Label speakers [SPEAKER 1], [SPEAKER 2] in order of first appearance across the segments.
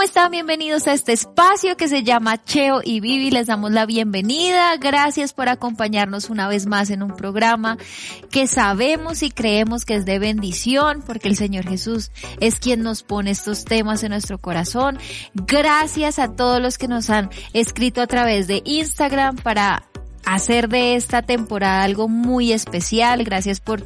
[SPEAKER 1] ¿Cómo están? Bienvenidos a este espacio que se llama Cheo y Vivi. Les damos la bienvenida. Gracias por acompañarnos una vez más en un programa que sabemos y creemos que es de bendición porque el Señor Jesús es quien nos pone estos temas en nuestro corazón. Gracias a todos los que nos han escrito a través de Instagram para hacer de esta temporada algo muy especial. Gracias por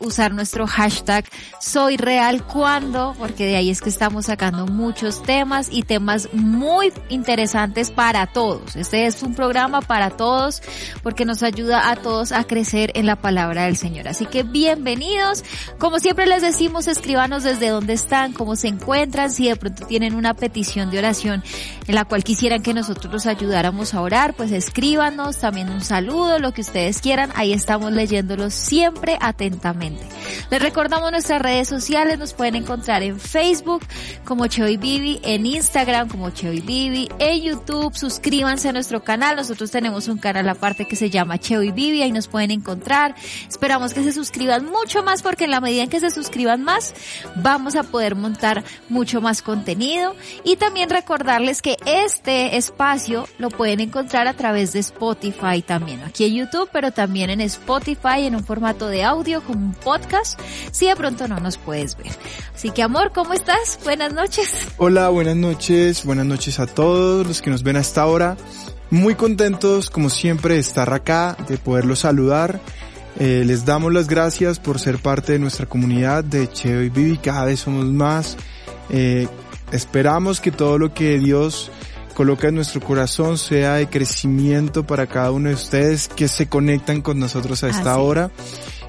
[SPEAKER 1] usar nuestro hashtag Soy Real Cuando, porque de ahí es que estamos sacando muchos temas y temas muy interesantes para todos. Este es un programa para todos porque nos ayuda a todos a crecer en la palabra del Señor. Así que bienvenidos. Como siempre les decimos, escríbanos desde dónde están, cómo se encuentran, si de pronto tienen una petición de oración en la cual quisieran que nosotros los ayudáramos a orar, pues escríbanos también un saludo, lo que ustedes quieran. Ahí estamos leyéndolos siempre atentamente. Les recordamos nuestras redes sociales, nos pueden encontrar en Facebook como Cheo Bibi, en Instagram como Cheo Bibi, en YouTube, suscríbanse a nuestro canal. Nosotros tenemos un canal aparte que se llama Cheo Bibi, ahí nos pueden encontrar. Esperamos que se suscriban mucho más porque en la medida en que se suscriban más, vamos a poder montar mucho más contenido. Y también recordarles que este espacio lo pueden encontrar a través de Spotify también aquí en YouTube, pero también en Spotify en un formato de audio como un podcast, si de pronto no nos puedes ver. Así que amor, ¿cómo estás? Buenas noches.
[SPEAKER 2] Hola, buenas noches, buenas noches a todos los que nos ven hasta ahora. Muy contentos, como siempre, de estar acá, de poderlos saludar. Eh, les damos las gracias por ser parte de nuestra comunidad de Cheo y Vivi. Cada vez somos más. Eh, esperamos que todo lo que Dios coloca en nuestro corazón sea de crecimiento para cada uno de ustedes que se conectan con nosotros a esta hora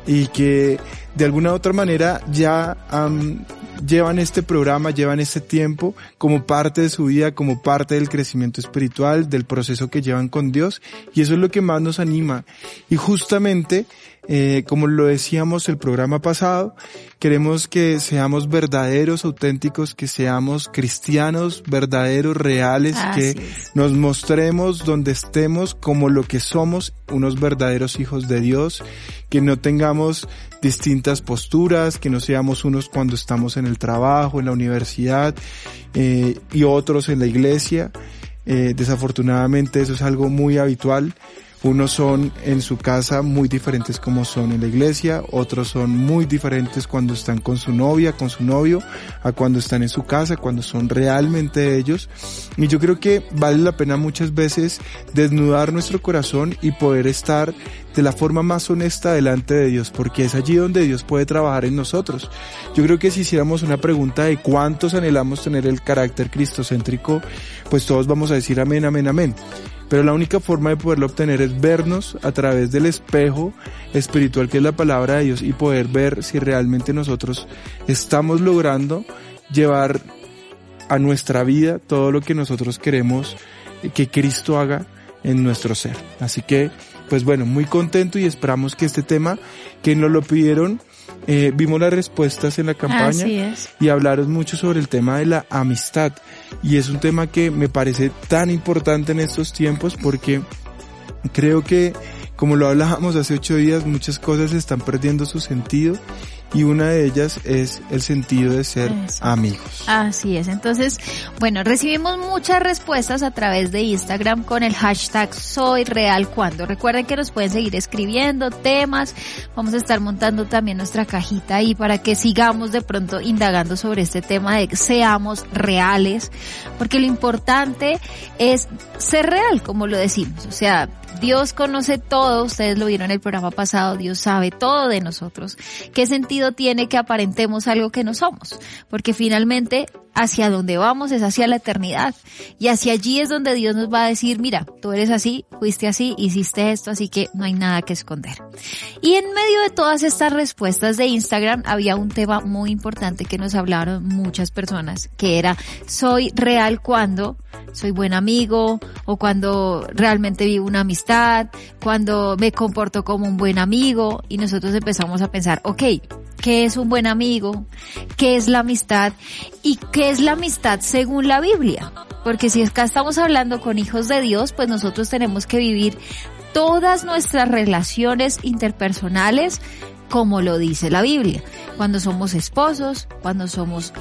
[SPEAKER 2] y que de alguna u otra manera ya llevan este programa, llevan este tiempo como parte de su vida, como parte del crecimiento espiritual, del proceso que llevan con Dios y eso es lo que más nos anima. Y justamente eh, como lo decíamos el programa pasado, queremos que seamos verdaderos, auténticos, que seamos cristianos, verdaderos, reales, que nos mostremos donde estemos como lo que somos, unos verdaderos hijos de Dios, que no tengamos distintas posturas, que no seamos unos cuando estamos en el trabajo, en la universidad eh, y otros en la iglesia. Eh, desafortunadamente eso es algo muy habitual. Unos son en su casa muy diferentes como son en la iglesia, otros son muy diferentes cuando están con su novia, con su novio, a cuando están en su casa, cuando son realmente ellos. Y yo creo que vale la pena muchas veces desnudar nuestro corazón y poder estar de la forma más honesta delante de Dios, porque es allí donde Dios puede trabajar en nosotros. Yo creo que si hiciéramos una pregunta de cuántos anhelamos tener el carácter cristocéntrico, pues todos vamos a decir amén, amén, amén. Pero la única forma de poderlo obtener es vernos a través del espejo espiritual que es la palabra de Dios y poder ver si realmente nosotros estamos logrando llevar a nuestra vida todo lo que nosotros queremos que Cristo haga en nuestro ser. Así que, pues bueno, muy contento y esperamos que este tema, que nos lo pidieron, eh, vimos las respuestas en la campaña y hablaron mucho sobre el tema de la amistad. Y es un tema que me parece tan importante en estos tiempos porque creo que como lo hablábamos hace ocho días muchas cosas están perdiendo su sentido y una de ellas es el sentido de ser amigos.
[SPEAKER 1] Así es. Entonces, bueno, recibimos muchas respuestas a través de Instagram con el hashtag Soy Real Cuando. Recuerden que nos pueden seguir escribiendo temas. Vamos a estar montando también nuestra cajita ahí para que sigamos de pronto indagando sobre este tema de que seamos reales, porque lo importante es ser real, como lo decimos. O sea, Dios conoce todo, ustedes lo vieron en el programa pasado, Dios sabe todo de nosotros. ¿Qué sentido tiene que aparentemos algo que no somos? Porque finalmente hacia donde vamos es hacia la eternidad. Y hacia allí es donde Dios nos va a decir, mira, tú eres así, fuiste así, hiciste esto, así que no hay nada que esconder. Y en medio de todas estas respuestas de Instagram había un tema muy importante que nos hablaron muchas personas, que era, soy real cuando soy buen amigo o cuando realmente vivo una amistad, cuando me comporto como un buen amigo y nosotros empezamos a pensar, ok, ¿qué es un buen amigo? ¿Qué es la amistad? ¿Y qué es la amistad según la Biblia? Porque si acá estamos hablando con hijos de Dios, pues nosotros tenemos que vivir todas nuestras relaciones interpersonales como lo dice la Biblia. Cuando somos esposos, cuando somos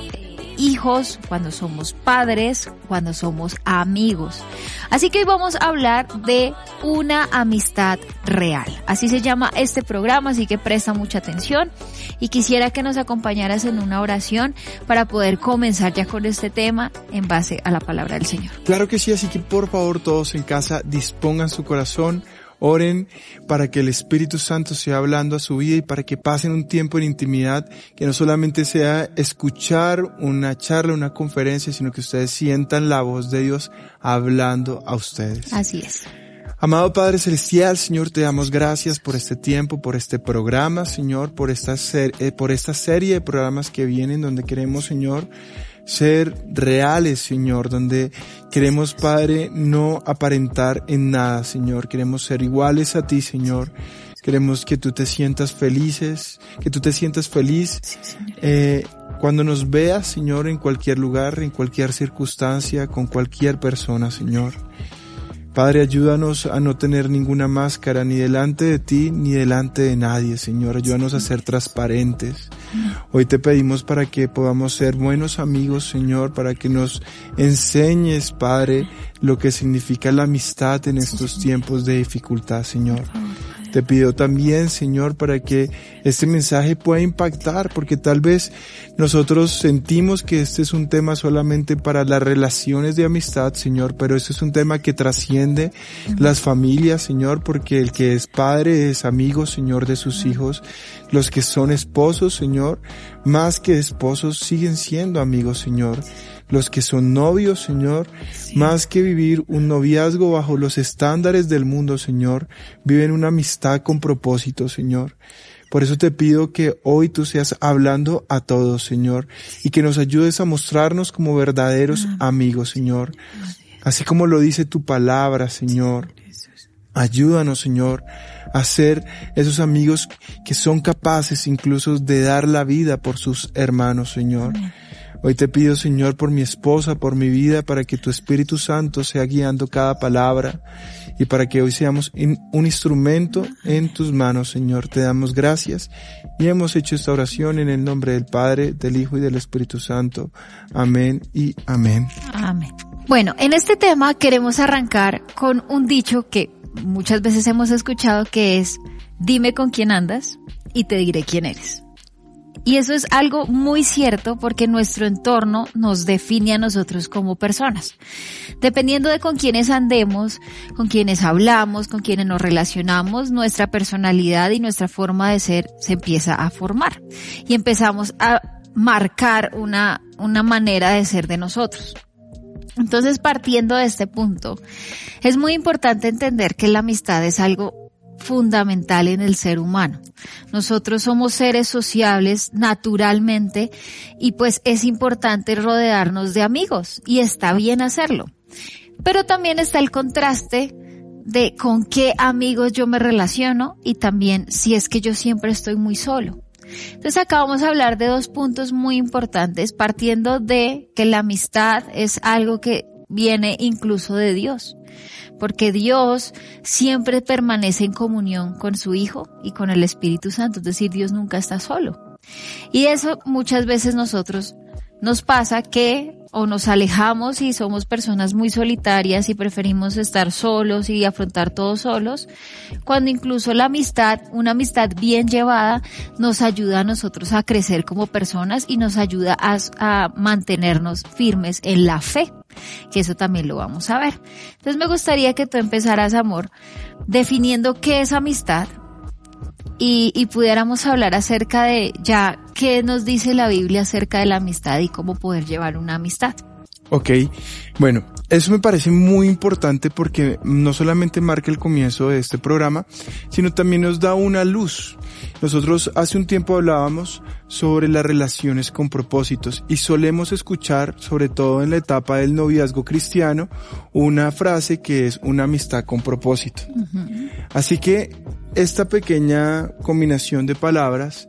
[SPEAKER 1] hijos, cuando somos padres, cuando somos amigos. Así que hoy vamos a hablar de una amistad real. Así se llama este programa, así que presta mucha atención y quisiera que nos acompañaras en una oración para poder comenzar ya con este tema en base a la palabra del Señor.
[SPEAKER 2] Claro que sí, así que por favor todos en casa dispongan su corazón Oren para que el Espíritu Santo sea hablando a su vida y para que pasen un tiempo en intimidad que no solamente sea escuchar una charla, una conferencia, sino que ustedes sientan la voz de Dios hablando a ustedes.
[SPEAKER 1] Así es.
[SPEAKER 2] Amado Padre Celestial, Señor, te damos gracias por este tiempo, por este programa, Señor, por esta, eh, por esta serie de programas que vienen donde queremos, Señor, ser reales, Señor, donde queremos, Padre, no aparentar en nada, Señor. Queremos ser iguales a ti, Señor. Queremos que tú te sientas felices, que tú te sientas feliz eh, cuando nos veas, Señor, en cualquier lugar, en cualquier circunstancia, con cualquier persona, Señor. Padre, ayúdanos a no tener ninguna máscara ni delante de ti ni delante de nadie, Señor. Ayúdanos a ser transparentes. Hoy te pedimos para que podamos ser buenos amigos, Señor, para que nos enseñes, Padre, lo que significa la amistad en estos tiempos de dificultad, Señor. Te pido también, Señor, para que este mensaje pueda impactar, porque tal vez nosotros sentimos que este es un tema solamente para las relaciones de amistad, Señor, pero este es un tema que trasciende las familias, Señor, porque el que es padre es amigo, Señor, de sus hijos. Los que son esposos, Señor, más que esposos, siguen siendo amigos, Señor los que son novios, Señor, más que vivir un noviazgo bajo los estándares del mundo, Señor, viven una amistad con propósito, Señor. Por eso te pido que hoy tú seas hablando a todos, Señor, y que nos ayudes a mostrarnos como verdaderos amigos, Señor. Así como lo dice tu palabra, Señor. Ayúdanos, Señor, a ser esos amigos que son capaces incluso de dar la vida por sus hermanos, Señor. Hoy te pido, Señor, por mi esposa, por mi vida, para que tu Espíritu Santo sea guiando cada palabra y para que hoy seamos un instrumento en tus manos, Señor. Te damos gracias y hemos hecho esta oración en el nombre del Padre, del Hijo y del Espíritu Santo. Amén y amén.
[SPEAKER 1] Amén. Bueno, en este tema queremos arrancar con un dicho que muchas veces hemos escuchado que es, dime con quién andas y te diré quién eres. Y eso es algo muy cierto porque nuestro entorno nos define a nosotros como personas. Dependiendo de con quienes andemos, con quienes hablamos, con quienes nos relacionamos, nuestra personalidad y nuestra forma de ser se empieza a formar. Y empezamos a marcar una, una manera de ser de nosotros. Entonces, partiendo de este punto, es muy importante entender que la amistad es algo fundamental en el ser humano. Nosotros somos seres sociables naturalmente y pues es importante rodearnos de amigos y está bien hacerlo. Pero también está el contraste de con qué amigos yo me relaciono y también si es que yo siempre estoy muy solo. Entonces acá vamos a hablar de dos puntos muy importantes, partiendo de que la amistad es algo que viene incluso de Dios porque Dios siempre permanece en comunión con su Hijo y con el Espíritu Santo, es decir, Dios nunca está solo. Y eso muchas veces nosotros nos pasa que o nos alejamos y somos personas muy solitarias y preferimos estar solos y afrontar todos solos, cuando incluso la amistad, una amistad bien llevada, nos ayuda a nosotros a crecer como personas y nos ayuda a, a mantenernos firmes en la fe que eso también lo vamos a ver. Entonces me gustaría que tú empezaras, amor, definiendo qué es amistad y, y pudiéramos hablar acerca de ya qué nos dice la Biblia acerca de la amistad y cómo poder llevar una amistad.
[SPEAKER 2] Ok, bueno, eso me parece muy importante porque no solamente marca el comienzo de este programa, sino también nos da una luz. Nosotros hace un tiempo hablábamos sobre las relaciones con propósitos y solemos escuchar, sobre todo en la etapa del noviazgo cristiano, una frase que es una amistad con propósito. Así que esta pequeña combinación de palabras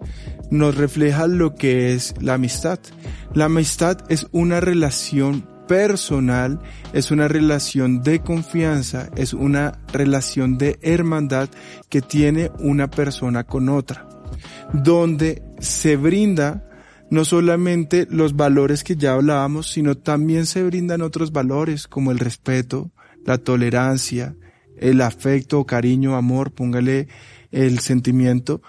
[SPEAKER 2] nos refleja lo que es la amistad. La amistad es una relación personal, es una relación de confianza, es una relación de hermandad que tiene una persona con otra, donde se brinda no solamente los valores que ya hablábamos, sino también se brindan otros valores como el respeto, la tolerancia, el afecto, cariño, amor, póngale el sentimiento,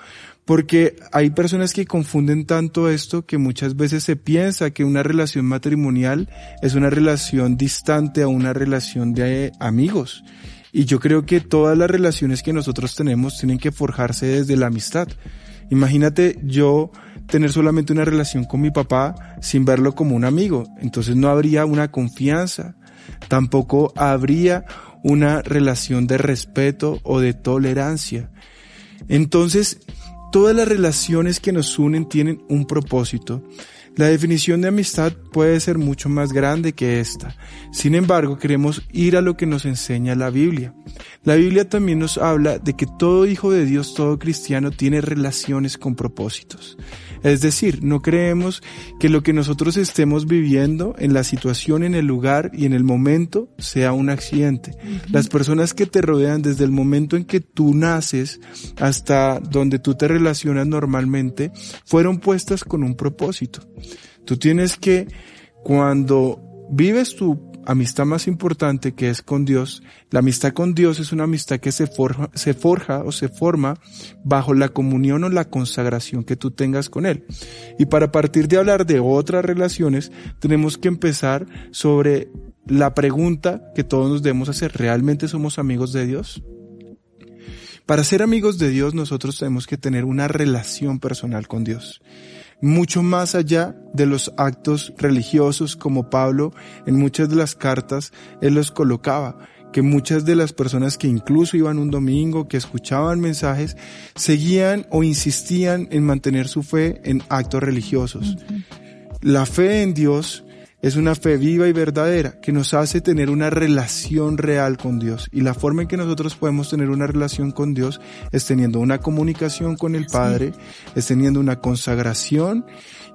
[SPEAKER 2] porque hay personas que confunden tanto esto que muchas veces se piensa que una relación matrimonial es una relación distante a una relación de amigos. Y yo creo que todas las relaciones que nosotros tenemos tienen que forjarse desde la amistad. Imagínate yo tener solamente una relación con mi papá sin verlo como un amigo. Entonces no habría una confianza. Tampoco habría una relación de respeto o de tolerancia. Entonces, todas las relaciones que nos unen tienen un propósito. La definición de amistad puede ser mucho más grande que esta. Sin embargo, queremos ir a lo que nos enseña la Biblia. La Biblia también nos habla de que todo hijo de Dios, todo cristiano, tiene relaciones con propósitos. Es decir, no creemos que lo que nosotros estemos viviendo en la situación, en el lugar y en el momento sea un accidente. Las personas que te rodean desde el momento en que tú naces hasta donde tú te relacionas normalmente fueron puestas con un propósito. Tú tienes que, cuando vives tu amistad más importante que es con Dios. La amistad con Dios es una amistad que se forja, se forja o se forma bajo la comunión o la consagración que tú tengas con Él. Y para partir de hablar de otras relaciones, tenemos que empezar sobre la pregunta que todos nos debemos hacer. ¿Realmente somos amigos de Dios? Para ser amigos de Dios nosotros tenemos que tener una relación personal con Dios mucho más allá de los actos religiosos como Pablo en muchas de las cartas él los colocaba que muchas de las personas que incluso iban un domingo, que escuchaban mensajes, seguían o insistían en mantener su fe en actos religiosos. La fe en Dios es una fe viva y verdadera que nos hace tener una relación real con Dios. Y la forma en que nosotros podemos tener una relación con Dios es teniendo una comunicación con el Padre, es teniendo una consagración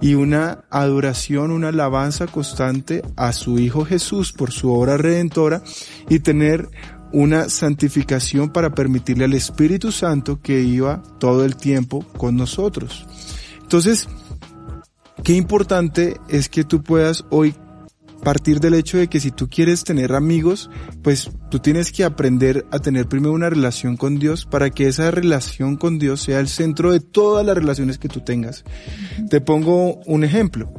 [SPEAKER 2] y una adoración, una alabanza constante a su Hijo Jesús por su obra redentora y tener una santificación para permitirle al Espíritu Santo que iba todo el tiempo con nosotros. Entonces, Qué importante es que tú puedas hoy partir del hecho de que si tú quieres tener amigos, pues tú tienes que aprender a tener primero una relación con Dios para que esa relación con Dios sea el centro de todas las relaciones que tú tengas. Te pongo un ejemplo.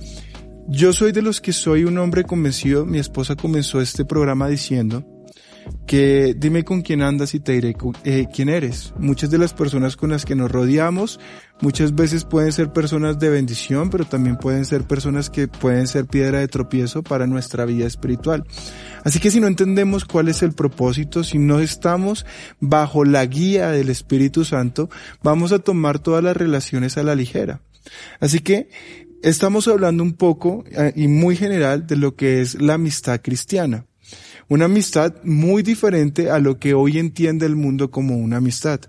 [SPEAKER 2] Yo soy de los que soy un hombre convencido, mi esposa comenzó este programa diciendo que dime con quién andas y te diré eh, quién eres. Muchas de las personas con las que nos rodeamos muchas veces pueden ser personas de bendición, pero también pueden ser personas que pueden ser piedra de tropiezo para nuestra vida espiritual. Así que si no entendemos cuál es el propósito, si no estamos bajo la guía del Espíritu Santo, vamos a tomar todas las relaciones a la ligera. Así que estamos hablando un poco eh, y muy general de lo que es la amistad cristiana. Una amistad muy diferente a lo que hoy entiende el mundo como una amistad.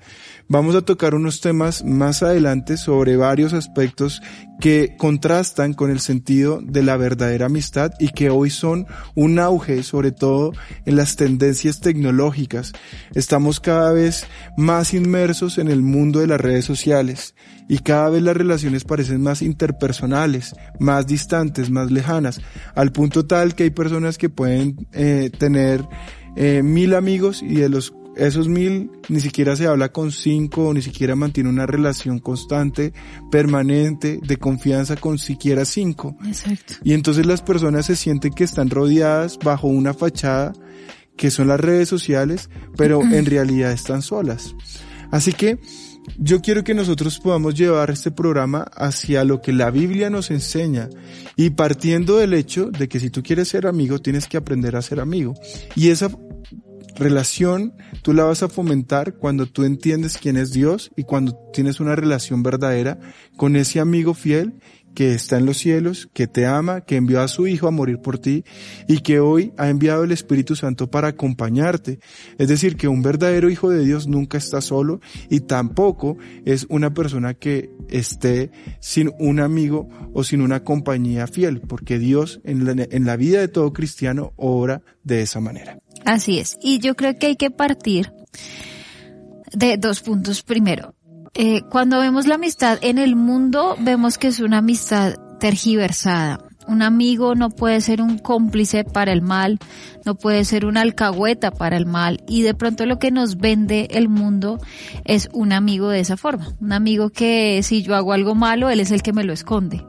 [SPEAKER 2] Vamos a tocar unos temas más adelante sobre varios aspectos que contrastan con el sentido de la verdadera amistad y que hoy son un auge, sobre todo en las tendencias tecnológicas. Estamos cada vez más inmersos en el mundo de las redes sociales y cada vez las relaciones parecen más interpersonales, más distantes, más lejanas, al punto tal que hay personas que pueden eh, tener eh, mil amigos y de los esos mil ni siquiera se habla con cinco o ni siquiera mantiene una relación constante, permanente, de confianza con siquiera cinco. Exacto. Y entonces las personas se sienten que están rodeadas bajo una fachada que son las redes sociales, pero en realidad están solas. Así que yo quiero que nosotros podamos llevar este programa hacia lo que la Biblia nos enseña y partiendo del hecho de que si tú quieres ser amigo tienes que aprender a ser amigo. Y esa relación tú la vas a fomentar cuando tú entiendes quién es Dios y cuando tienes una relación verdadera con ese amigo fiel que está en los cielos, que te ama, que envió a su Hijo a morir por ti y que hoy ha enviado el Espíritu Santo para acompañarte. Es decir, que un verdadero Hijo de Dios nunca está solo y tampoco es una persona que esté sin un amigo o sin una compañía fiel, porque Dios en la, en la vida de todo cristiano obra de esa manera.
[SPEAKER 1] Así es. Y yo creo que hay que partir de dos puntos. Primero, eh, cuando vemos la amistad en el mundo, vemos que es una amistad tergiversada. Un amigo no puede ser un cómplice para el mal, no puede ser una alcahueta para el mal y de pronto lo que nos vende el mundo es un amigo de esa forma. Un amigo que si yo hago algo malo, él es el que me lo esconde.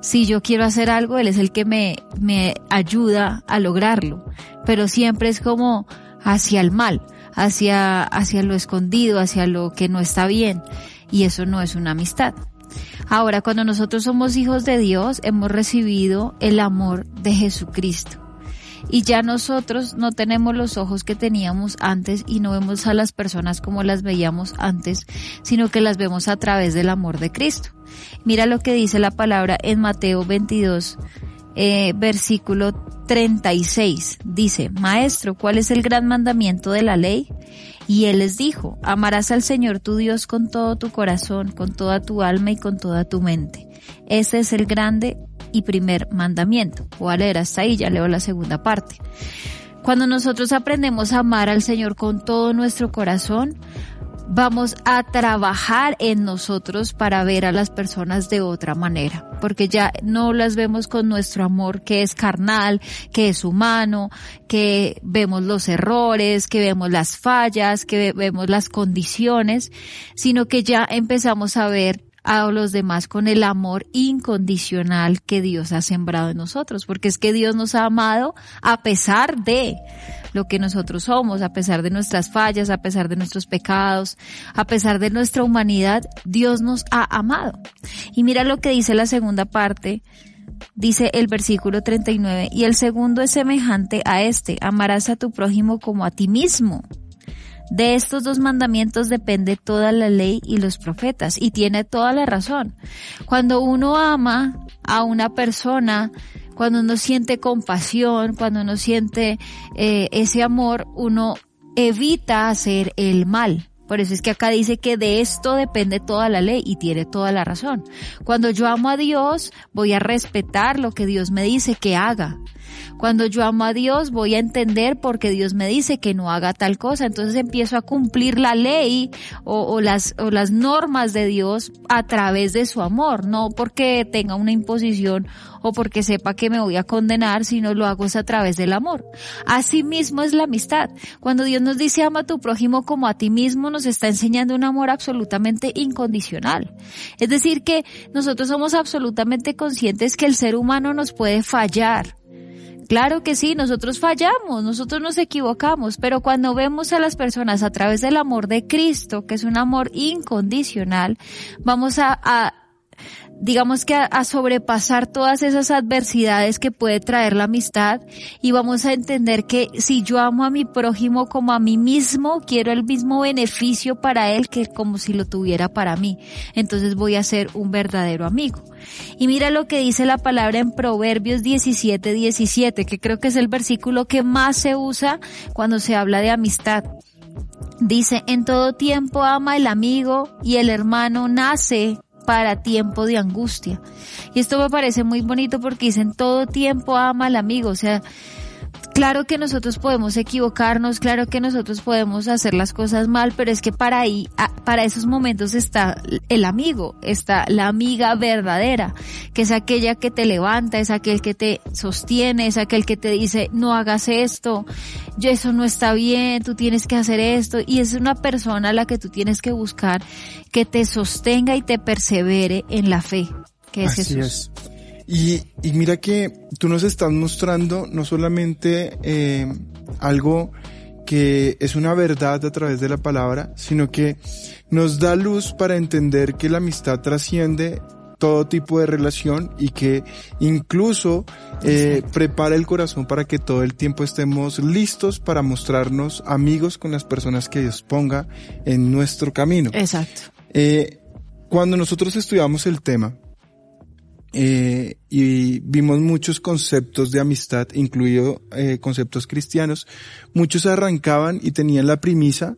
[SPEAKER 1] Si yo quiero hacer algo, él es el que me, me ayuda a lograrlo. Pero siempre es como hacia el mal, hacia, hacia lo escondido, hacia lo que no está bien. Y eso no es una amistad. Ahora, cuando nosotros somos hijos de Dios, hemos recibido el amor de Jesucristo. Y ya nosotros no tenemos los ojos que teníamos antes y no vemos a las personas como las veíamos antes, sino que las vemos a través del amor de Cristo. Mira lo que dice la palabra en Mateo 22, eh, versículo 36. Dice, Maestro, ¿cuál es el gran mandamiento de la ley? Y él les dijo, amarás al Señor tu Dios con todo tu corazón, con toda tu alma y con toda tu mente. Ese es el grande y primer mandamiento. Voy a leer hasta ahí, ya leo la segunda parte. Cuando nosotros aprendemos a amar al Señor con todo nuestro corazón, vamos a trabajar en nosotros para ver a las personas de otra manera, porque ya no las vemos con nuestro amor que es carnal, que es humano, que vemos los errores, que vemos las fallas, que vemos las condiciones, sino que ya empezamos a ver a los demás con el amor incondicional que Dios ha sembrado en nosotros, porque es que Dios nos ha amado a pesar de lo que nosotros somos, a pesar de nuestras fallas, a pesar de nuestros pecados, a pesar de nuestra humanidad, Dios nos ha amado. Y mira lo que dice la segunda parte, dice el versículo 39, y el segundo es semejante a este, amarás a tu prójimo como a ti mismo. De estos dos mandamientos depende toda la ley y los profetas, y tiene toda la razón. Cuando uno ama a una persona, cuando uno siente compasión, cuando uno siente eh, ese amor, uno evita hacer el mal. Por eso es que acá dice que de esto depende toda la ley y tiene toda la razón. Cuando yo amo a Dios, voy a respetar lo que Dios me dice que haga. Cuando yo amo a Dios, voy a entender porque Dios me dice que no haga tal cosa. Entonces empiezo a cumplir la ley o, las, o las normas de Dios a través de su amor, no porque tenga una imposición o porque sepa que me voy a condenar, sino lo hago es a través del amor. Así mismo es la amistad. Cuando Dios nos dice ama a tu prójimo como a ti mismo, nos está enseñando un amor absolutamente incondicional. Es decir, que nosotros somos absolutamente conscientes que el ser humano nos puede fallar Claro que sí, nosotros fallamos, nosotros nos equivocamos, pero cuando vemos a las personas a través del amor de Cristo, que es un amor incondicional, vamos a, a digamos que a, sobrepasar todas esas adversidades que puede traer la amistad y vamos a entender que si yo amo a mi prójimo como a mí mismo, quiero el mismo beneficio para él que como si lo tuviera para mí. Entonces voy a ser un verdadero amigo. Y mira lo que dice la palabra en Proverbios 17, 17, que creo que es el versículo que más se usa cuando se habla de amistad. Dice, en todo tiempo ama el amigo y el hermano nace para tiempo de angustia. Y esto me parece muy bonito porque dicen todo tiempo ama al amigo, o sea, Claro que nosotros podemos equivocarnos, claro que nosotros podemos hacer las cosas mal, pero es que para ahí, para esos momentos está el amigo, está la amiga verdadera, que es aquella que te levanta, es aquel que te sostiene, es aquel que te dice, no hagas esto, yo eso no está bien, tú tienes que hacer esto, y es una persona a la que tú tienes que buscar que te sostenga y te persevere en la fe, que es Así Es.
[SPEAKER 2] Y, y mira que tú nos estás mostrando no solamente eh, algo que es una verdad a través de la palabra, sino que nos da luz para entender que la amistad trasciende todo tipo de relación y que incluso eh, prepara el corazón para que todo el tiempo estemos listos para mostrarnos amigos con las personas que Dios ponga en nuestro camino.
[SPEAKER 1] Exacto.
[SPEAKER 2] Eh, cuando nosotros estudiamos el tema, eh, y vimos muchos conceptos de amistad, incluido eh, conceptos cristianos. Muchos arrancaban y tenían la premisa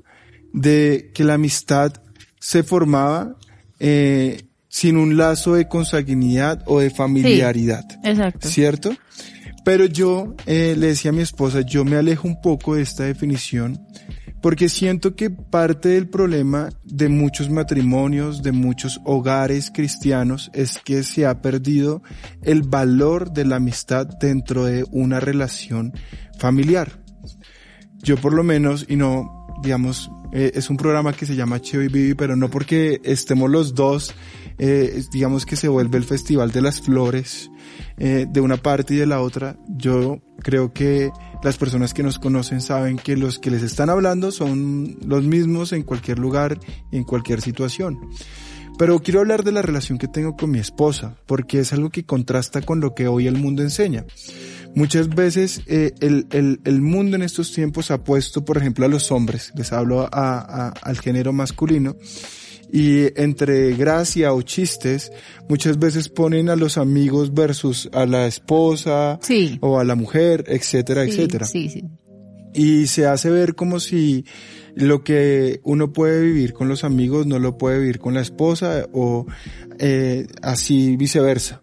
[SPEAKER 2] de que la amistad se formaba eh, sin un lazo de consanguinidad o de familiaridad.
[SPEAKER 1] exacto.
[SPEAKER 2] ¿Cierto? Pero yo le decía a mi esposa, yo me alejo un poco de esta definición porque siento que parte del problema de muchos matrimonios, de muchos hogares cristianos, es que se ha perdido el valor de la amistad dentro de una relación familiar. Yo por lo menos, y no, digamos, eh, es un programa que se llama Cheo y pero no porque estemos los dos, eh, digamos que se vuelve el Festival de las Flores, eh, de una parte y de la otra. Yo creo que las personas que nos conocen saben que los que les están hablando son los mismos en cualquier lugar y en cualquier situación. Pero quiero hablar de la relación que tengo con mi esposa, porque es algo que contrasta con lo que hoy el mundo enseña. Muchas veces eh, el, el, mundo en estos tiempos ha puesto, por ejemplo, a los hombres, les hablo a, al género masculino, y entre gracia o chistes, muchas veces ponen a los amigos versus a la esposa
[SPEAKER 1] sí.
[SPEAKER 2] o a la mujer, etcétera,
[SPEAKER 1] Sí,
[SPEAKER 2] etcétera.
[SPEAKER 1] sí.
[SPEAKER 2] Y se hace ver como si lo que uno puede vivir con los amigos no lo puede vivir con la esposa o eh, así viceversa.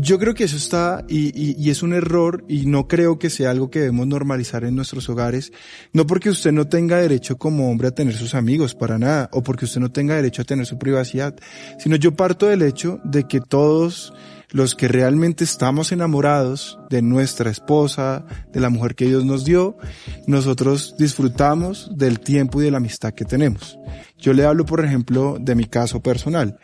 [SPEAKER 2] Yo creo que eso está y, es un error y no creo que sea algo que debemos normalizar en nuestros hogares. No porque usted no tenga derecho como hombre a tener sus amigos, para nada, o porque usted no tenga derecho a tener su privacidad, sino yo parto del hecho de que todos los que realmente estamos enamorados de nuestra esposa, de la mujer que Dios nos dio, nosotros disfrutamos del tiempo y de la amistad que tenemos. Yo le hablo, por ejemplo, de mi caso personal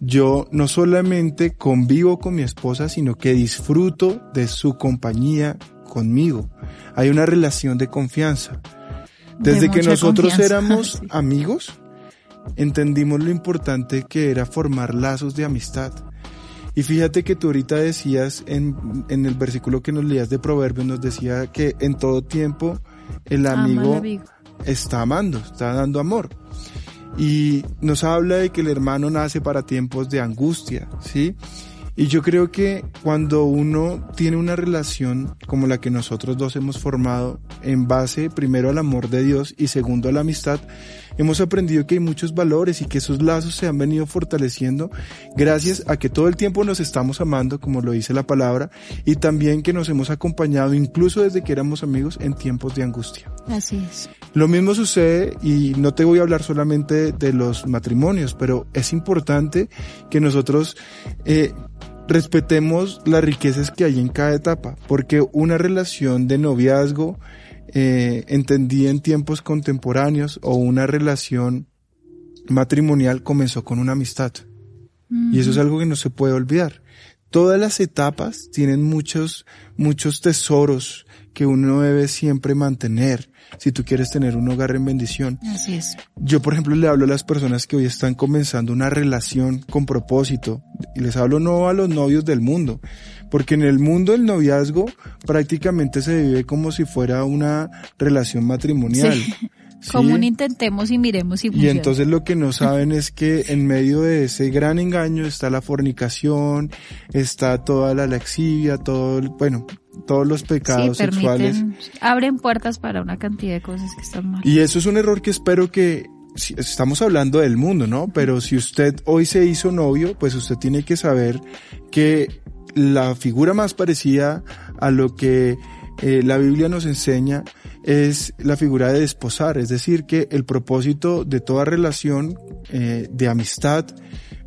[SPEAKER 2] yo no solamente convivo con mi esposa, sino que disfruto de su compañía conmigo. Hay una relación de confianza. Desde
[SPEAKER 1] De
[SPEAKER 2] que nosotros
[SPEAKER 1] confianza,
[SPEAKER 2] éramos
[SPEAKER 1] sí.
[SPEAKER 2] amigos, entendimos lo importante que era formar lazos de amistad. Y fíjate que tú ahorita decías en, en el versículo que nos leías de Proverbios, nos decía que en todo tiempo el
[SPEAKER 1] Ama
[SPEAKER 2] amigo. está amando, está dando amor. Y nos habla de que el hermano nace para tiempos de angustia, ¿sí? Y yo creo que cuando uno tiene una relación como la que nosotros dos hemos formado, en base primero al amor de Dios y segundo a la amistad, hemos aprendido que hay muchos valores y que esos lazos se han venido fortaleciendo gracias a que todo el tiempo nos estamos amando, como lo dice la palabra, y también que nos hemos acompañado incluso desde que éramos amigos en tiempos de angustia.
[SPEAKER 1] Así es.
[SPEAKER 2] Lo mismo sucede, y no te voy a hablar solamente de los matrimonios, pero es importante que nosotros eh, respetemos las riquezas que hay en cada etapa, porque una relación de noviazgo eh, entendida en tiempos contemporáneos o una relación matrimonial comenzó con una amistad. Y eso es algo que no se puede olvidar. Todas las etapas tienen muchos, muchos tesoros que uno debe siempre mantener si tú quieres tener un hogar en bendición.
[SPEAKER 1] Así es.
[SPEAKER 2] Yo, por ejemplo, le hablo a las personas que hoy están comenzando una relación con propósito y les hablo no a los novios del mundo, porque en el mundo del noviazgo prácticamente se vive como si fuera una relación matrimonial.
[SPEAKER 1] Sí.
[SPEAKER 2] ¿sí?
[SPEAKER 1] Como un intentemos y miremos si
[SPEAKER 2] Y
[SPEAKER 1] funciona.
[SPEAKER 2] entonces lo que no saben es que en medio de ese gran engaño está la fornicación, está toda la laxivia, todo, el- bueno, todos los
[SPEAKER 1] sí,
[SPEAKER 2] pecados sexuales.
[SPEAKER 1] abren puertas para una cantidad de cosas que están mal.
[SPEAKER 2] Y eso es un error que espero que, estamos hablando del mundo, ¿no? Pero si usted hoy se hizo novio, pues usted tiene que saber que la figura más parecida a lo que eh, la Biblia nos enseña es la figura de desposar, es decir, que el propósito de toda relación eh, de amistad,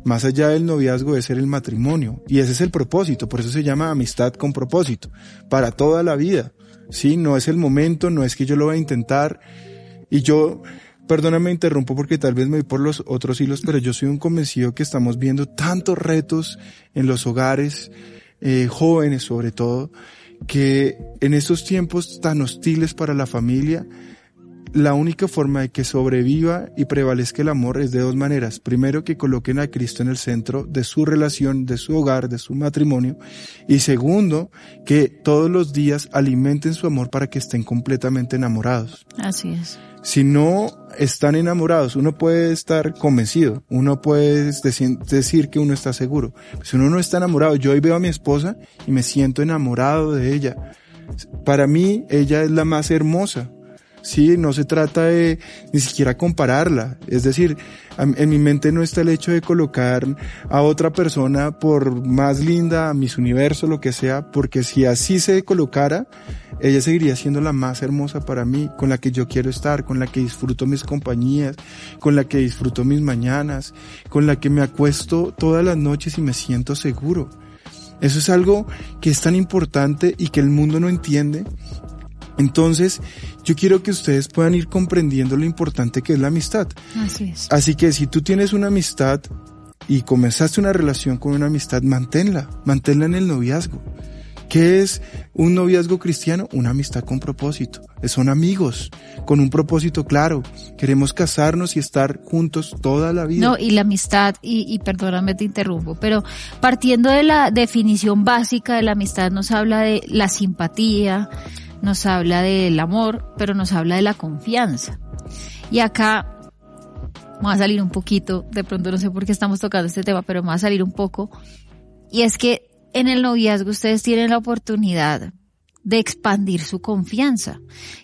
[SPEAKER 2] más allá del noviazgo, es ser el matrimonio. Y ese es el propósito, por eso se llama amistad con propósito, para toda la vida. Sí, no es el momento, no es que yo lo voy a intentar. Y yo, perdóname, interrumpo porque tal vez me voy por los otros hilos, pero yo soy un convencido que estamos viendo tantos retos en los hogares, eh, jóvenes sobre todo, que en estos tiempos tan hostiles para la familia, la única forma de que sobreviva y prevalezca el amor es de dos maneras. Primero, que coloquen a Cristo en el centro de su relación, de su hogar, de su matrimonio. Y segundo, que todos los días alimenten su amor para que estén completamente enamorados.
[SPEAKER 1] Así es.
[SPEAKER 2] Si no están enamorados, uno puede estar convencido, uno puede deci- decir que uno está seguro. Si uno no está enamorado, yo hoy veo a mi esposa y me siento enamorado de ella. Para mí, ella es la más hermosa. Sí, no se trata de ni siquiera compararla. Es decir, en mi mente no está el hecho de colocar a otra persona por más linda, a mis universo, lo que sea, porque si así se colocara, ella seguiría siendo la más hermosa para mí, con la que yo quiero estar, con la que disfruto mis compañías, con la que disfruto mis mañanas, con la que me acuesto todas las noches y me siento seguro. Eso es algo que es tan importante y que el mundo no entiende entonces, yo quiero que ustedes puedan ir comprendiendo lo importante que es la amistad.
[SPEAKER 1] Así es.
[SPEAKER 2] Así que si tú tienes una amistad y comenzaste una relación con una amistad, manténla, manténla en el noviazgo. ¿Qué es un noviazgo cristiano? Una amistad con propósito. Son amigos, con un propósito claro. Queremos casarnos y estar juntos toda la vida.
[SPEAKER 1] No, y la amistad, y, y perdóname te interrumpo, pero partiendo de la definición básica de la amistad nos habla de la simpatía, nos habla del amor, pero nos habla de la confianza. Y acá vamos a salir un poquito, de pronto no sé por qué estamos tocando este tema, pero vamos a salir un poco. Y es que en el noviazgo ustedes tienen la oportunidad de expandir su confianza.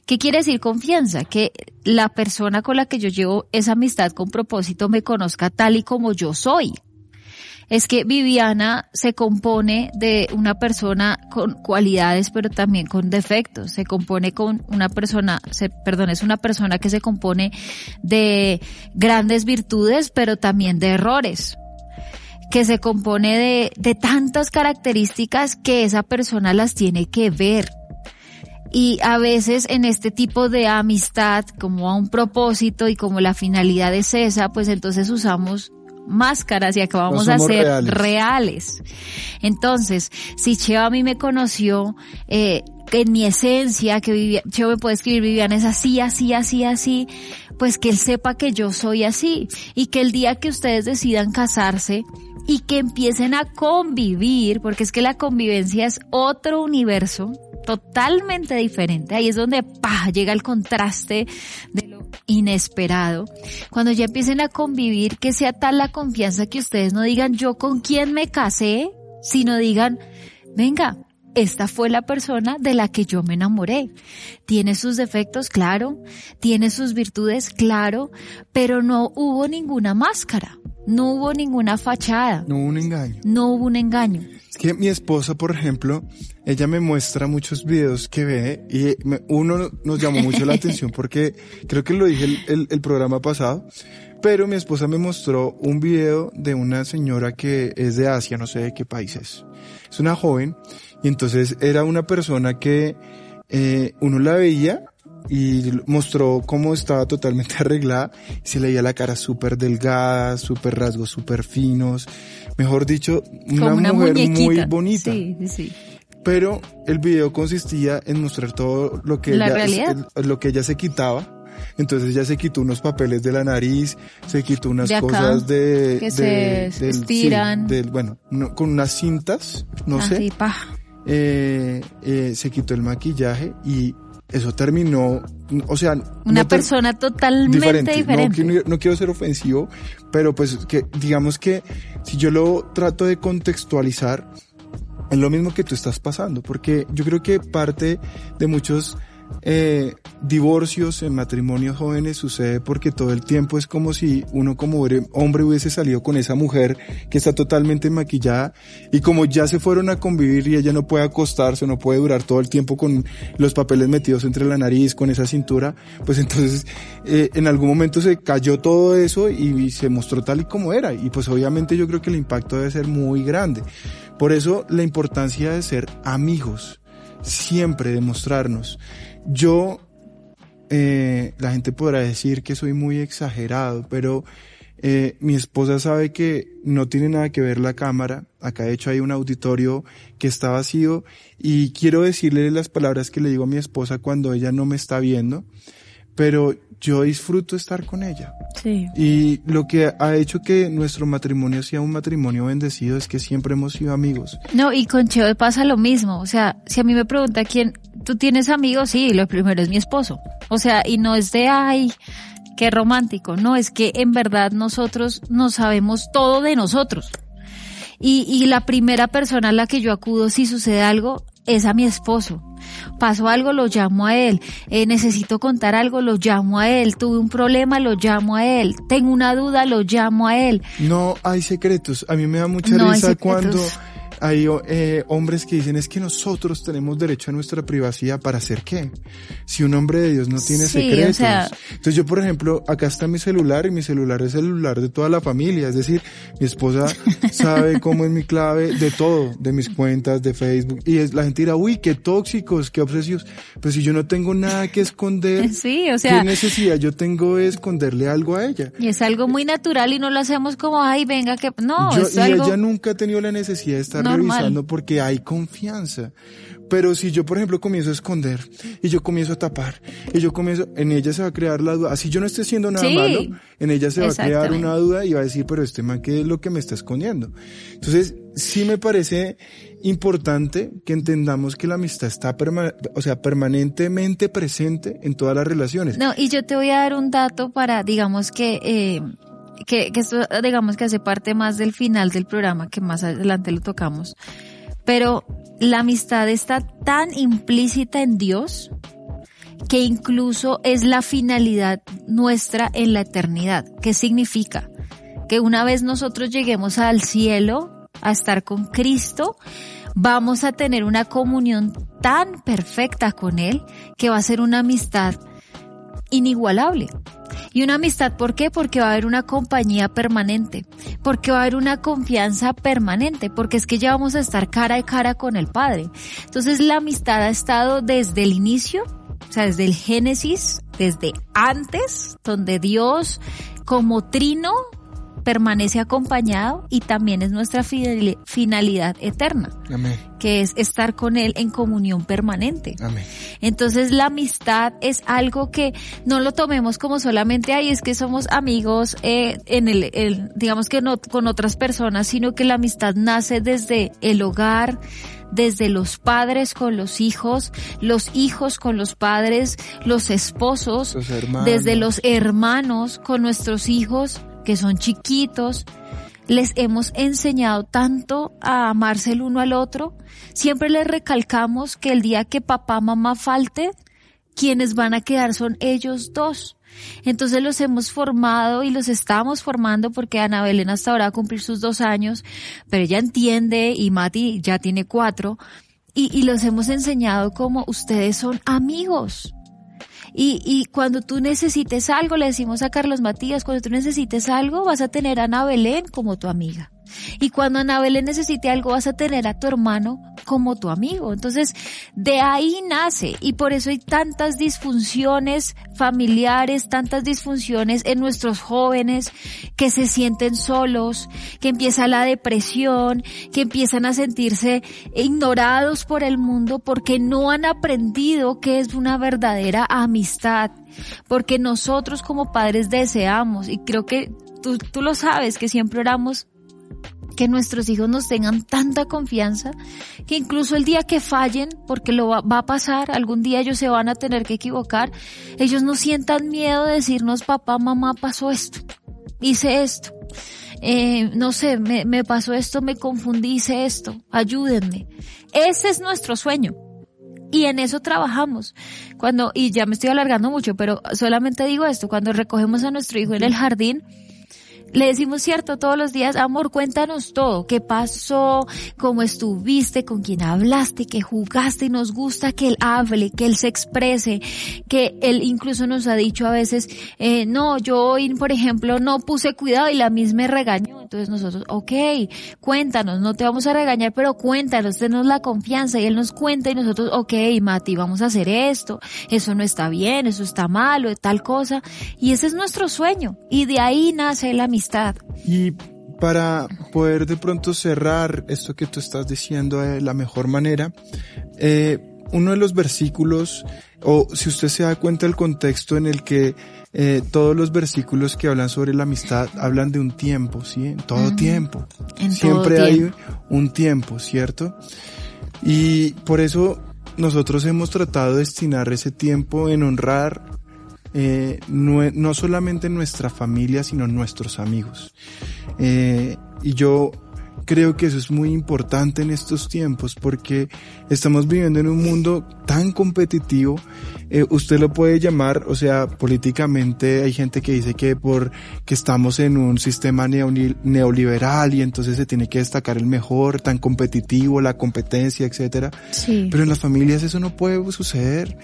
[SPEAKER 1] ¿Qué quiere decir confianza? Que la persona con la que yo llevo esa amistad con propósito me conozca tal y como yo soy es que Viviana se compone de una persona con cualidades pero también con defectos. Se compone con una persona, se, perdón, es una persona que se compone de grandes virtudes pero también de errores que se compone de, de tantas características que esa persona las tiene que ver. Y a veces en este tipo de amistad, como a un propósito y como la finalidad es esa, pues entonces usamos máscaras y acabamos a ser reales. Entonces, si Cheo a mí me conoció, eh, en mi esencia, que vivía, Cheo me puede escribir, Viviana es así, así, así, así, pues que él sepa que yo soy así y que el día que ustedes decidan casarse, y que empiecen a convivir, porque es que la convivencia es otro universo totalmente diferente. Ahí es donde pa, llega el contraste de lo inesperado. Cuando ya empiecen a convivir, que sea tal la confianza que ustedes no digan yo con quién me casé, sino digan, venga, esta fue la persona de la que yo me enamoré. Tiene sus defectos, claro, tiene sus virtudes, claro, pero no hubo ninguna máscara, no hubo ninguna fachada.
[SPEAKER 2] No hubo un engaño.
[SPEAKER 1] No hubo un engaño.
[SPEAKER 2] Que mi esposa, por ejemplo, ella me muestra muchos videos que ve y uno nos llamó mucho la atención porque creo que lo dije el, el, programa pasado, pero mi esposa me mostró un video de una señora que es de Asia, no sé de qué país es. Es una joven y entonces era una persona que eh, uno la veía y mostró cómo estaba totalmente arreglada se le veía la cara súper delgada, súper rasgos súper finos. Mejor dicho, una, mujer muy bonita.
[SPEAKER 1] Sí, sí.
[SPEAKER 2] Pero el video consistía en mostrar todo lo que, ella, lo que ella se quitaba. Entonces ella se quitó unos papeles de la nariz, se quitó unas cosas de...
[SPEAKER 1] Que se estiran.
[SPEAKER 2] bueno, con unas cintas, no sé.
[SPEAKER 1] Pa
[SPEAKER 2] eh, eh, se quitó el maquillaje y eso terminó, o sea...
[SPEAKER 1] Una persona totalmente diferente.
[SPEAKER 2] No, quiero ser ofensivo, pero pues que digamos que si yo lo trato de contextualizar, es lo mismo que tú estás pasando, porque yo creo que parte de muchos eh, divorcios en matrimonios jóvenes sucede porque todo el tiempo es como si uno como hombre hubiese salido con esa mujer que está totalmente maquillada y como ya se fueron a convivir y ella no puede acostarse, no puede durar todo el tiempo con los papeles metidos entre la nariz, con esa cintura, pues entonces eh, en algún momento se cayó todo eso y se mostró tal y como era y pues obviamente yo creo que el impacto debe ser muy grande. Por eso la importancia de ser amigos, siempre demostrarnos. Yo, eh, la gente podrá decir que soy muy exagerado, pero eh, mi esposa sabe que no tiene nada que ver la cámara. Acá de hecho hay un auditorio que está vacío y quiero decirle las palabras que le digo a mi esposa cuando ella no me está viendo, pero yo disfruto estar con ella.
[SPEAKER 1] Sí.
[SPEAKER 2] Y lo que ha hecho que nuestro matrimonio sea un matrimonio bendecido es que siempre hemos sido amigos.
[SPEAKER 1] No, y con Cheo pasa lo mismo. O sea, si a mí me pregunta quién, ¿tú tienes amigos? Sí, lo primero es mi esposo. O sea, y no es de, ay, qué romántico. No, es que en verdad nosotros no sabemos todo de nosotros. Y, y la primera persona a la que yo acudo si sucede algo es a mi esposo. Pasó algo, lo llamo a él, eh, necesito contar algo, lo llamo a él, tuve un problema, lo llamo a él, tengo una duda, lo llamo a él.
[SPEAKER 2] No hay secretos, a mí me da mucha risa cuando hay eh, hombres que dicen es que nosotros tenemos derecho a nuestra privacidad para hacer qué. Si un hombre de Dios no tiene secretos. Entonces yo, por ejemplo, acá está mi celular y mi celular es el celular de toda la familia. Es decir, mi esposa sabe cómo es mi clave de todo, de mis cuentas, de Facebook. Y es, la gente dirá, uy, qué tóxicos, qué obsesivos. Pero si yo no tengo nada que esconder,
[SPEAKER 1] sí, o sea,
[SPEAKER 2] ¿qué necesidad yo tengo de esconderle algo a ella?
[SPEAKER 1] Y es algo muy natural y no lo hacemos como, ay, venga, que no.
[SPEAKER 2] Yo, y ella nunca ha tenido la necesidad de estar revisando porque hay confianza. Pero si yo, por ejemplo, comienzo a esconder y yo comienzo a tapar y yo comienzo, en ella se va a crear la duda. Así yo no esté haciendo nada malo, en ella se va a crear una duda y va a decir, pero este man, ¿qué es lo que me está escondiendo? Entonces, sí me parece importante que entendamos que la amistad está o sea, permanentemente presente en todas las relaciones.
[SPEAKER 1] No, y yo te voy a dar un dato para, digamos que, eh, que, esto, digamos que hace parte más del final del programa, que más adelante lo tocamos. Pero la amistad está tan implícita en Dios que incluso es la finalidad nuestra en la eternidad. ¿Qué significa? Que una vez nosotros lleguemos al cielo a estar con Cristo, vamos a tener una comunión tan perfecta con Él que va a ser una amistad inigualable. Y una amistad, ¿por qué? Porque va a haber una compañía permanente, porque va a haber una confianza permanente, porque es que ya vamos a estar cara a cara con el Padre. Entonces la amistad ha estado desde el inicio, o sea, desde el Génesis, desde antes, donde Dios como trino permanece acompañado y también es nuestra finalidad eterna, que es estar con Él en comunión permanente. Entonces la amistad es algo que no lo tomemos como solamente, ahí es que somos amigos eh, en el, digamos que no con otras personas, sino que la amistad nace desde el hogar, desde los padres con los hijos, los hijos con los padres, los esposos, desde los hermanos con nuestros hijos, que son chiquitos, les hemos enseñado tanto a amarse el uno al otro. Siempre les recalcamos que el día que papá, mamá falte, quienes van a quedar son ellos dos. Entonces los hemos formado y los estamos formando porque Ana Belén hasta ahora va a cumplir sus dos años, pero ella entiende y Mati ya tiene cuatro y, y los hemos enseñado como ustedes son amigos. Y, y cuando tú necesites algo, le decimos a Carlos Matías, cuando tú necesites algo, vas a tener a Ana Belén como tu amiga. Y cuando Ana Belén necesite algo, vas a tener a tu hermano como tu amigo. Entonces, de ahí nace. Y por eso hay tantas disfunciones familiares, tantas disfunciones en nuestros jóvenes que se sienten solos, que empieza la depresión, que empiezan a sentirse ignorados por el mundo porque no han aprendido qué es una verdadera amistad. Porque nosotros como padres deseamos, y creo que tú, tú lo sabes, que siempre oramos que nuestros hijos nos tengan tanta confianza que incluso el día que fallen, porque lo va, a pasar, algún día ellos se van a tener que equivocar, ellos no sientan miedo de decirnos, papá, mamá, pasó esto, hice esto. Eh, no sé, me, me pasó esto, me confundí, hice esto, ayúdenme. Ese es nuestro sueño. Y en eso trabajamos. Cuando, y ya me estoy alargando mucho, pero solamente digo esto, cuando recogemos a nuestro hijo en el jardín, le decimos cierto todos los días, amor, cuéntanos todo, qué pasó, cómo estuviste, con quién hablaste, qué jugaste y nos gusta que él hable, que él se exprese, que él incluso nos ha dicho a veces, eh, no, yo hoy, por ejemplo, no puse cuidado y la misma regañó. Entonces nosotros, ok, cuéntanos, no te vamos a regañar, pero cuéntanos, denos la confianza y él nos cuenta y nosotros, ok, Mati, vamos a hacer esto, eso no está bien, eso está malo, tal cosa. Y ese es nuestro sueño. Y de ahí nace la amistad.
[SPEAKER 2] Y para poder de pronto cerrar esto que tú estás diciendo de la mejor manera, eh, uno de los versículos, o si usted se da cuenta del contexto en el que eh, todos los versículos que hablan sobre la amistad hablan de un tiempo, ¿sí? En todo tiempo. Siempre hay un tiempo, ¿cierto? Y por eso nosotros hemos tratado de destinar ese tiempo en honrar eh, no, solamente nuestra familia, sino nuestros amigos. Eh, y yo creo que eso es muy importante en estos tiempos porque estamos viviendo en un mundo tan competitivo. Eh, usted lo puede llamar, o sea, políticamente hay gente que dice que por que estamos en un sistema neoliberal y entonces se tiene que destacar el mejor, tan competitivo, la competencia, etcétera.
[SPEAKER 1] Sí.
[SPEAKER 2] Pero en las familias eso no puede suceder.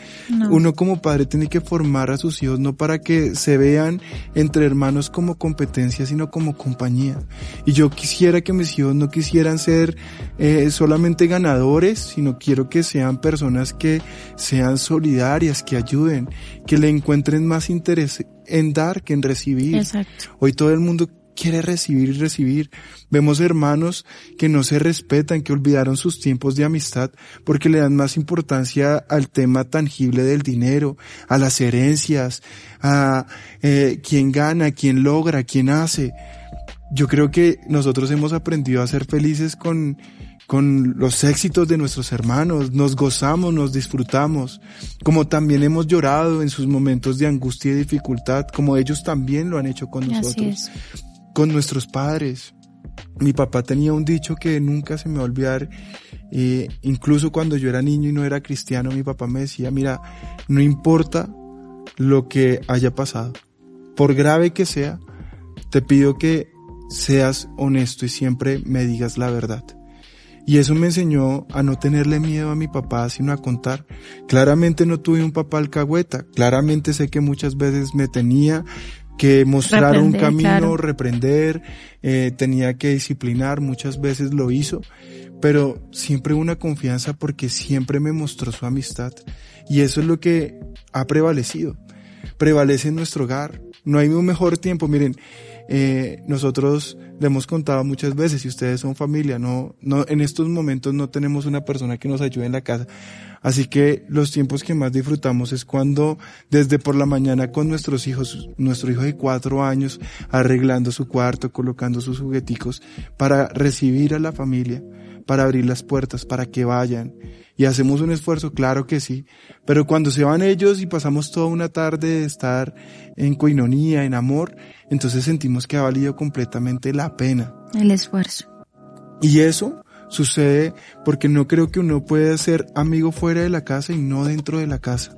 [SPEAKER 2] Uno como padre tiene que formar a sus hijos no para que se vean entre hermanos como competencia, sino como compañía. Y yo quisiera que mis hijos no quisieran ser eh, solamente ganadores, sino quiero que sean personas que sean solidarias, que ayuden, que le encuentren más interés en dar que en recibir.
[SPEAKER 1] Exacto.
[SPEAKER 2] Hoy todo el mundo quiere recibir y recibir. Vemos hermanos que no se respetan, que olvidaron sus tiempos de amistad porque le dan más importancia al tema tangible del dinero, a las herencias, a eh, quién gana, quién logra, quién hace. Yo creo que nosotros hemos aprendido a ser felices con, con los éxitos de nuestros hermanos, nos gozamos, nos disfrutamos, como también hemos llorado en sus momentos de angustia y dificultad, como ellos también lo han hecho con nosotros con nuestros padres. Mi papá tenía un dicho que nunca se me va a olvidar, eh, incluso cuando yo era niño y no era cristiano, mi papá me decía, mira, no importa lo que haya pasado, por grave que sea, te pido que seas honesto y siempre me digas la verdad. Y eso me enseñó a no tenerle miedo a mi papá, sino a contar. Claramente no tuve un papá alcahueta. Claramente sé que muchas veces me tenía que mostrar un camino, reprender, eh, tenía que disciplinar, muchas veces lo hizo, pero siempre una confianza porque siempre me mostró su amistad. Y eso es lo que ha prevalecido, prevalece en nuestro hogar, no hay un mejor tiempo, miren, eh, nosotros le hemos contado muchas veces, si ustedes son familia, no, no, en estos momentos no tenemos una persona que nos ayude en la casa. Así que los tiempos que más disfrutamos es cuando desde por la mañana con nuestros hijos, nuestro hijo de cuatro años, arreglando su cuarto, colocando sus jugueticos, para recibir a la familia, para abrir las puertas, para que vayan. Y hacemos un esfuerzo, claro que sí. Pero cuando se van ellos y pasamos toda una tarde de estar en coinonía, en amor, entonces sentimos que ha valido completamente la pena.
[SPEAKER 1] El esfuerzo.
[SPEAKER 2] Y eso sucede porque no creo que uno pueda ser amigo fuera de la casa y no dentro de la casa.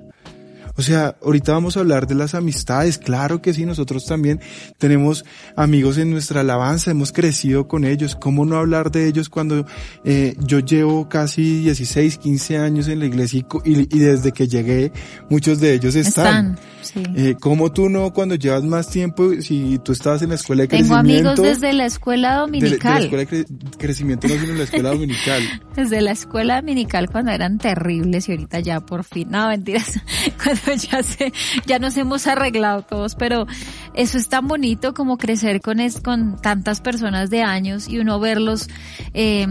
[SPEAKER 2] O sea, ahorita vamos a hablar de las amistades, claro que sí, nosotros también tenemos amigos en nuestra alabanza, hemos crecido con ellos, ¿cómo no hablar de ellos cuando eh, yo llevo casi 16, 15 años en la iglesia y, desde que llegué muchos de ellos están?
[SPEAKER 1] sí.
[SPEAKER 2] eh, ¿Cómo tú no cuando llevas más tiempo, si tú estabas en la escuela de
[SPEAKER 1] Tengo
[SPEAKER 2] crecimiento?
[SPEAKER 1] amigos desde la escuela dominical.
[SPEAKER 2] De, la escuela de crecimiento, no sino en la escuela dominical.
[SPEAKER 1] desde la escuela dominical cuando eran terribles y ahorita ya por fin, no mentiras, cuando ya sé, ya nos hemos arreglado todos, pero eso es tan bonito como crecer con, es, con tantas personas de años y uno verlos eh,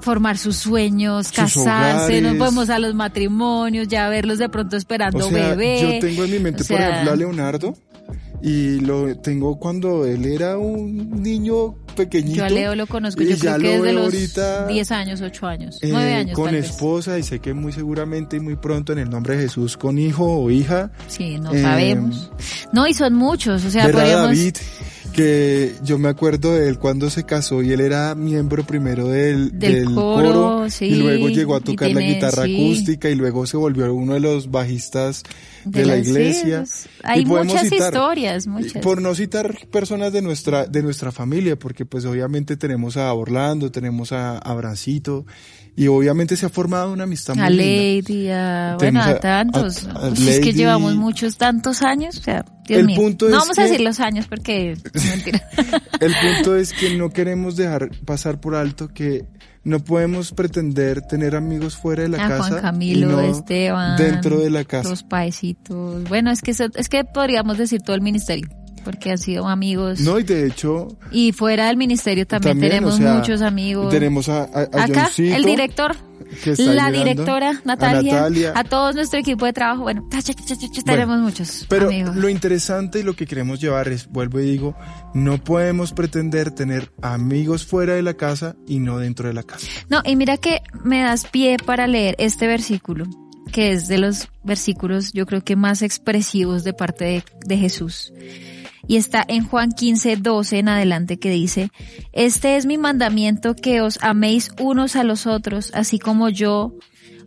[SPEAKER 1] formar sus sueños,
[SPEAKER 2] Sus
[SPEAKER 1] casarse, nos
[SPEAKER 2] hogares.
[SPEAKER 1] vemos a los matrimonios, ya verlos de pronto esperando
[SPEAKER 2] O sea,
[SPEAKER 1] bebé.
[SPEAKER 2] yo tengo en mi mente,
[SPEAKER 1] O sea,
[SPEAKER 2] por ejemplo, a Leonardo, y lo tengo cuando él era un niño pequeñito.
[SPEAKER 1] Yo a Leo lo conozco, yo
[SPEAKER 2] ya
[SPEAKER 1] creo que
[SPEAKER 2] lo
[SPEAKER 1] desde los
[SPEAKER 2] ahorita,
[SPEAKER 1] 10 años, 8 años,
[SPEAKER 2] eh,
[SPEAKER 1] 9 años
[SPEAKER 2] con
[SPEAKER 1] vez.
[SPEAKER 2] esposa y sé que muy seguramente y muy pronto en el nombre de Jesús con hijo o hija.
[SPEAKER 1] Sí, no
[SPEAKER 2] Eh,
[SPEAKER 1] sabemos. No, y son muchos, o sea,
[SPEAKER 2] ¿Verdad,
[SPEAKER 1] podríamos...
[SPEAKER 2] David? Que yo me acuerdo de él cuando se casó y él era miembro primero del,
[SPEAKER 1] Del coro, sí,
[SPEAKER 2] y luego llegó a tocar la guitarra
[SPEAKER 1] sí.
[SPEAKER 2] acústica y luego se volvió uno de los bajistas de, la
[SPEAKER 1] sí,
[SPEAKER 2] iglesia.
[SPEAKER 1] es- hay muchas
[SPEAKER 2] citar-
[SPEAKER 1] historias, muchas.
[SPEAKER 2] Por no citar personas de nuestra, de nuestra familia, porque pues obviamente tenemos a Orlando, tenemos a Abrancito, y obviamente se ha formado una amistad muy
[SPEAKER 1] a
[SPEAKER 2] linda.
[SPEAKER 1] Lady, a, bueno,
[SPEAKER 2] Tenemos
[SPEAKER 1] a
[SPEAKER 2] a-
[SPEAKER 1] tantos.
[SPEAKER 2] a- a
[SPEAKER 1] Pues es que llevamos muchos, tantos años, o sea, Dios
[SPEAKER 2] El
[SPEAKER 1] mío.
[SPEAKER 2] punto
[SPEAKER 1] no
[SPEAKER 2] es
[SPEAKER 1] vamos a
[SPEAKER 2] que-
[SPEAKER 1] decir los años porque, mentira.
[SPEAKER 2] El punto es que no queremos dejar pasar por alto que no podemos pretender tener amigos fuera de la
[SPEAKER 1] a
[SPEAKER 2] casa
[SPEAKER 1] Ah, Juan Camilo,
[SPEAKER 2] y no
[SPEAKER 1] Esteban.
[SPEAKER 2] dentro de la casa.
[SPEAKER 1] Los paecitos. Bueno, es que, eso- es que podríamos decir todo el ministerio, porque han sido amigos.
[SPEAKER 2] No, y de hecho
[SPEAKER 1] Y fuera del ministerio también,
[SPEAKER 2] También,
[SPEAKER 1] tenemos
[SPEAKER 2] o sea,
[SPEAKER 1] muchos amigos.
[SPEAKER 2] tenemos a, a, a
[SPEAKER 1] Acá,
[SPEAKER 2] Johncito,
[SPEAKER 1] el director,
[SPEAKER 2] que está
[SPEAKER 1] la
[SPEAKER 2] llegando,
[SPEAKER 1] directora Natalia,
[SPEAKER 2] a Natalia.
[SPEAKER 1] a todo nuestro equipo de trabajo. Bueno, cha, tenemos muchos
[SPEAKER 2] Pero
[SPEAKER 1] amigos.
[SPEAKER 2] lo interesante y lo que queremos llevar es, vuelvo y digo, no podemos pretender tener amigos fuera de la casa y no dentro de la casa.
[SPEAKER 1] No, y mira que me das pie para leer este versículo, que es de los versículos yo creo que más expresivos de parte de, de Jesús. Y está en Juan 15, 12 en adelante que dice, este es mi mandamiento que os améis unos a los otros, así como yo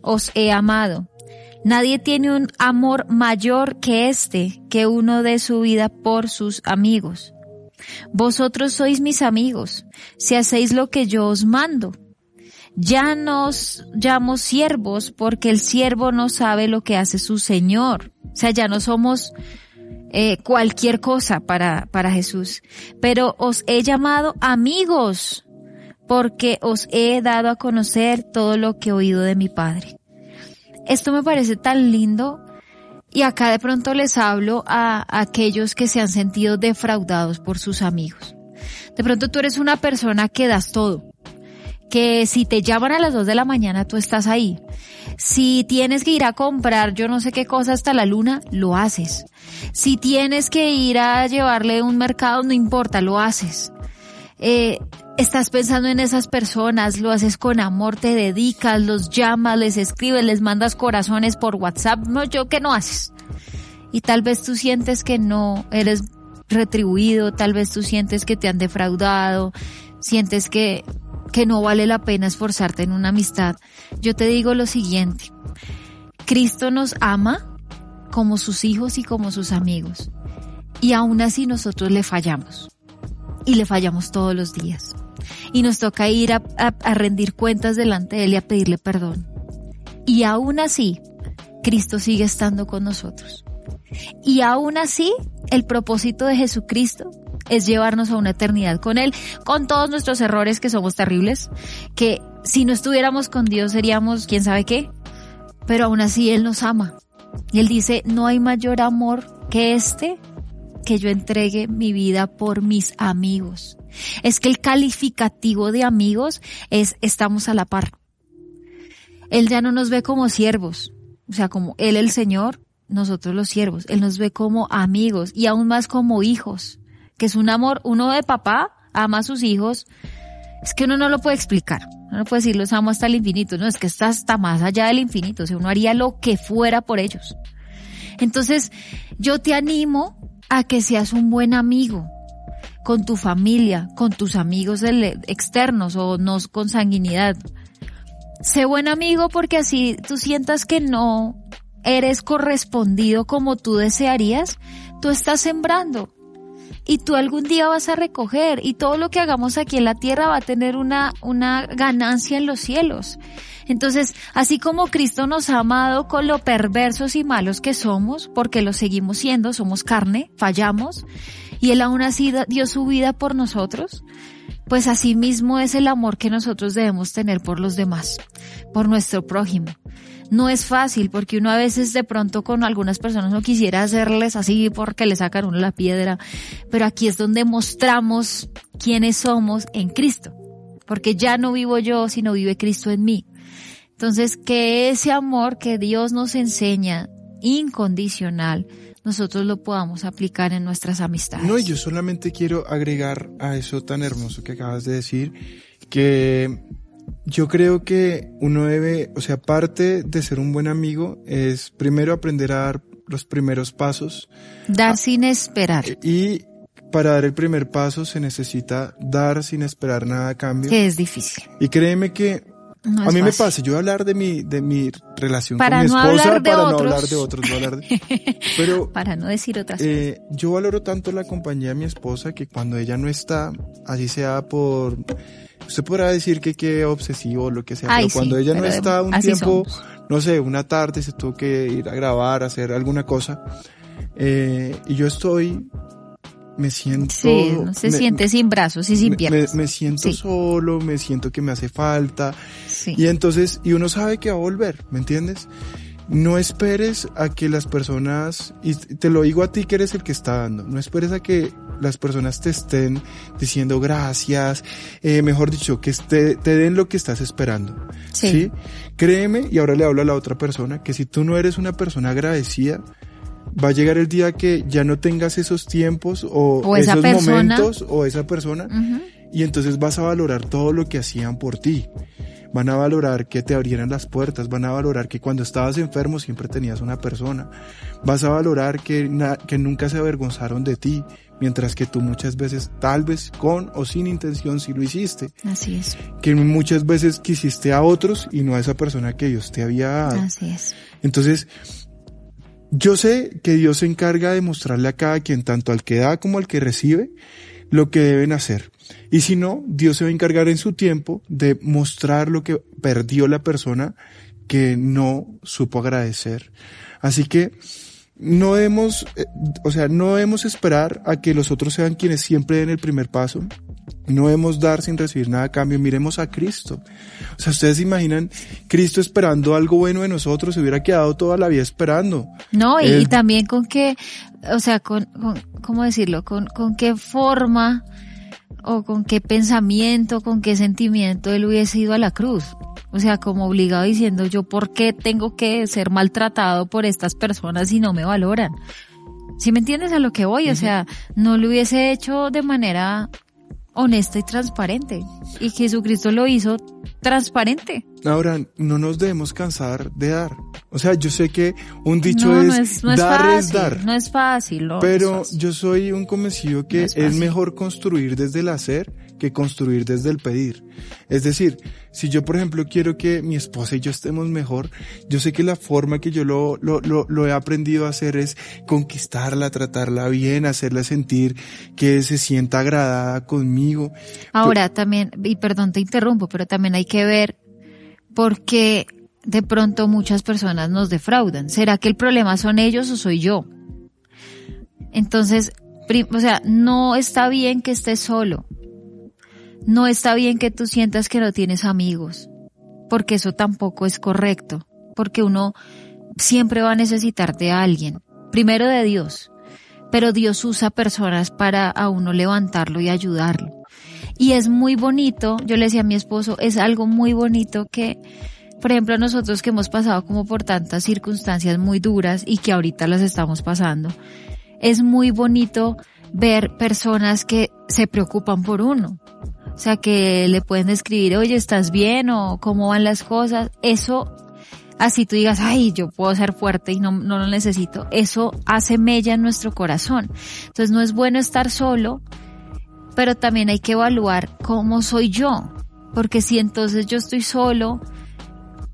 [SPEAKER 1] os he amado. Nadie tiene un amor mayor que este, que uno de su vida por sus amigos. Vosotros sois mis amigos, si hacéis lo que yo os mando. Ya nos llamo siervos porque el siervo no sabe lo que hace su Señor. O sea, ya no somos eh, cualquier cosa para, para Jesús. Pero os he llamado amigos porque os he dado a conocer todo lo que he oído de mi Padre. Esto me parece tan lindo y acá de pronto les hablo a, aquellos que se han sentido defraudados por sus amigos. De pronto tú eres una persona que das todo. Que si te llaman a las dos de la mañana tú estás ahí. Si tienes que ir a comprar yo no sé qué cosa hasta la luna, lo haces. Si tienes que ir a llevarle un mercado, no importa, lo haces. Eh, estás pensando en esas personas, lo haces con amor, te dedicas, los llamas, les escribes, les mandas corazones por WhatsApp, no, yo que no haces. Y tal vez tú sientes que no eres retribuido, tal vez tú sientes que te han defraudado, sientes que, que no vale la pena esforzarte en una amistad. Yo te digo lo siguiente, Cristo nos ama como sus hijos y como sus amigos. Y aún así nosotros le fallamos. Y le fallamos todos los días y nos toca ir a, rendir cuentas delante de Él y a pedirle perdón. Y aún así, Cristo sigue estando con nosotros. Y aún así, el propósito de Jesucristo es llevarnos a una eternidad con Él, con todos nuestros errores que somos terribles, que si no estuviéramos con Dios seríamos quién sabe qué, pero aún así Él nos ama. Y Él dice, no hay mayor amor que este, que yo entregue mi vida por mis amigos. Es que el calificativo de amigos es estamos a la par. Él ya no nos ve como siervos, o sea, como Él el Señor, nosotros los siervos. Él nos ve como amigos y aún más como hijos, que es un amor, uno de papá ama a sus hijos. Es que uno no lo puede explicar. Uno no puede decir los amo hasta el infinito. No, es que está hasta más allá del infinito. O sea, uno haría lo que fuera por ellos. Entonces, yo te animo a que seas un buen amigo, con tu familia, con tus amigos externos o no con sanguinidad. Sé buen amigo porque así tú sientas que no eres correspondido como tú desearías, tú estás sembrando y tú algún día vas a recoger y todo lo que hagamos aquí en la tierra va a tener una, una ganancia en los cielos. Entonces, así como Cristo nos ha amado con lo perversos y malos que somos, porque lo seguimos siendo, somos carne, fallamos, y Él aún así dio su vida por nosotros, pues así mismo es el amor que nosotros debemos tener por los demás, por nuestro prójimo. No es fácil porque uno a veces de pronto con algunas personas no quisiera hacerles así porque le sacan uno la piedra, pero aquí es donde mostramos quiénes somos en Cristo, porque ya no vivo yo, sino vive Cristo en mí. Entonces, que ese amor que Dios nos enseña incondicional, nosotros lo podamos aplicar en nuestras amistades.
[SPEAKER 2] No, yo solamente quiero agregar a eso tan hermoso que acabas de decir, que yo creo que uno debe, o sea, parte de ser un buen amigo es primero aprender a dar los primeros pasos.
[SPEAKER 1] Dar sin esperar.
[SPEAKER 2] Y para dar el primer paso se necesita dar sin esperar nada a cambio.
[SPEAKER 1] Que es difícil.
[SPEAKER 2] Y créeme que a mí me pasa, yo voy a hablar de mi, de mi relación con mi esposa para no hablar de otros, no hablar de,
[SPEAKER 1] pero para no decir otras
[SPEAKER 2] eh, Yo valoro tanto la compañía de mi esposa que cuando ella no está, así sea por, usted podrá decir que qué obsesivo o lo que sea, pero cuando ella no está un tiempo, no sé, una tarde se tuvo que ir a grabar, a hacer alguna cosa, eh, y yo estoy me siento...
[SPEAKER 1] Sí, no se siente sin brazos y sin piernas.
[SPEAKER 2] Me, siento solo, me siento que me hace falta. Sí. Y entonces, y uno sabe que va a volver, ¿me entiendes? No esperes a que las personas, y te lo digo a ti que eres el que está dando, no esperes a que las personas te estén diciendo gracias, eh, mejor dicho, que te, te den lo que estás esperando. Sí. ¿sí? Créeme, y ahora le hablo a la otra persona, que si tú no eres una persona agradecida, va a llegar el día que ya no tengas esos tiempos o, esos momentos o esa persona y entonces vas a valorar todo lo que hacían por ti. van a valorar que te abrieran las puertas, van a valorar que cuando estabas enfermo siempre tenías una persona, vas a valorar que, que nunca se avergonzaron de ti, mientras que tú muchas veces, tal vez con o sin intención, sí lo hiciste.
[SPEAKER 1] Así es.
[SPEAKER 2] Que muchas veces quisiste a otros y no a esa persona que Dios te había dado.
[SPEAKER 1] Así es.
[SPEAKER 2] Entonces, yo sé que Dios se encarga de mostrarle a cada quien, tanto al que da como al que recibe, lo que deben hacer. Y si no, Dios se va a encargar en su tiempo de mostrar lo que perdió la persona que no supo agradecer. Así que no debemos, eh, o sea, no debemos esperar a que los otros sean quienes siempre den el primer paso. No debemos dar sin recibir nada a cambio. Miremos a Cristo. O sea, ustedes se imaginan Cristo esperando algo bueno de nosotros, se hubiera quedado toda la vida esperando.
[SPEAKER 1] No, y, también con qué, o sea, con, con ¿cómo decirlo? Con, con qué forma o con qué pensamiento, con qué sentimiento él hubiese ido a la cruz. O sea, como obligado diciendo yo, ¿por qué tengo que ser maltratado por estas personas si no me valoran? ¿Sí me entiendes a lo que voy? O sea, no lo hubiese hecho de manera honesta y transparente. Y Jesucristo lo hizo transparente.
[SPEAKER 2] Ahora, no nos debemos cansar de dar. O sea, yo sé que un dicho es, dar es, dar.
[SPEAKER 1] No es fácil.
[SPEAKER 2] pero yo soy un convencido que es, mejor construir desde el hacer que construir desde el pedir. Es decir, si yo, por ejemplo, quiero que mi esposa y yo estemos mejor, yo sé que la forma que yo lo, lo, lo, he aprendido a hacer es conquistarla, tratarla bien, hacerla sentir que se sienta agradada conmigo.
[SPEAKER 1] Ahora también, y perdón te interrumpo, pero también hay que ver por qué de pronto muchas personas nos defraudan. ¿Será que el problema son ellos o soy yo? Entonces, o sea, no está bien que estés solo. No está bien que tú sientas que no tienes amigos, porque eso tampoco es correcto, porque uno siempre va a necesitar de alguien, primero de Dios, pero Dios usa personas para a uno levantarlo y ayudarlo. Y es muy bonito, yo le decía a mi esposo, es algo muy bonito que, por ejemplo, nosotros que hemos pasado como por tantas circunstancias muy duras y que ahorita las estamos pasando, es muy bonito ver personas que se preocupan por uno, o sea, que le pueden escribir, oye, ¿estás bien? o cómo van las cosas. Eso, así tú digas, ay, yo puedo ser fuerte y no, no lo necesito. Eso hace mella en nuestro corazón. Entonces no es bueno estar solo, pero también hay que evaluar cómo soy yo. Porque si entonces yo estoy solo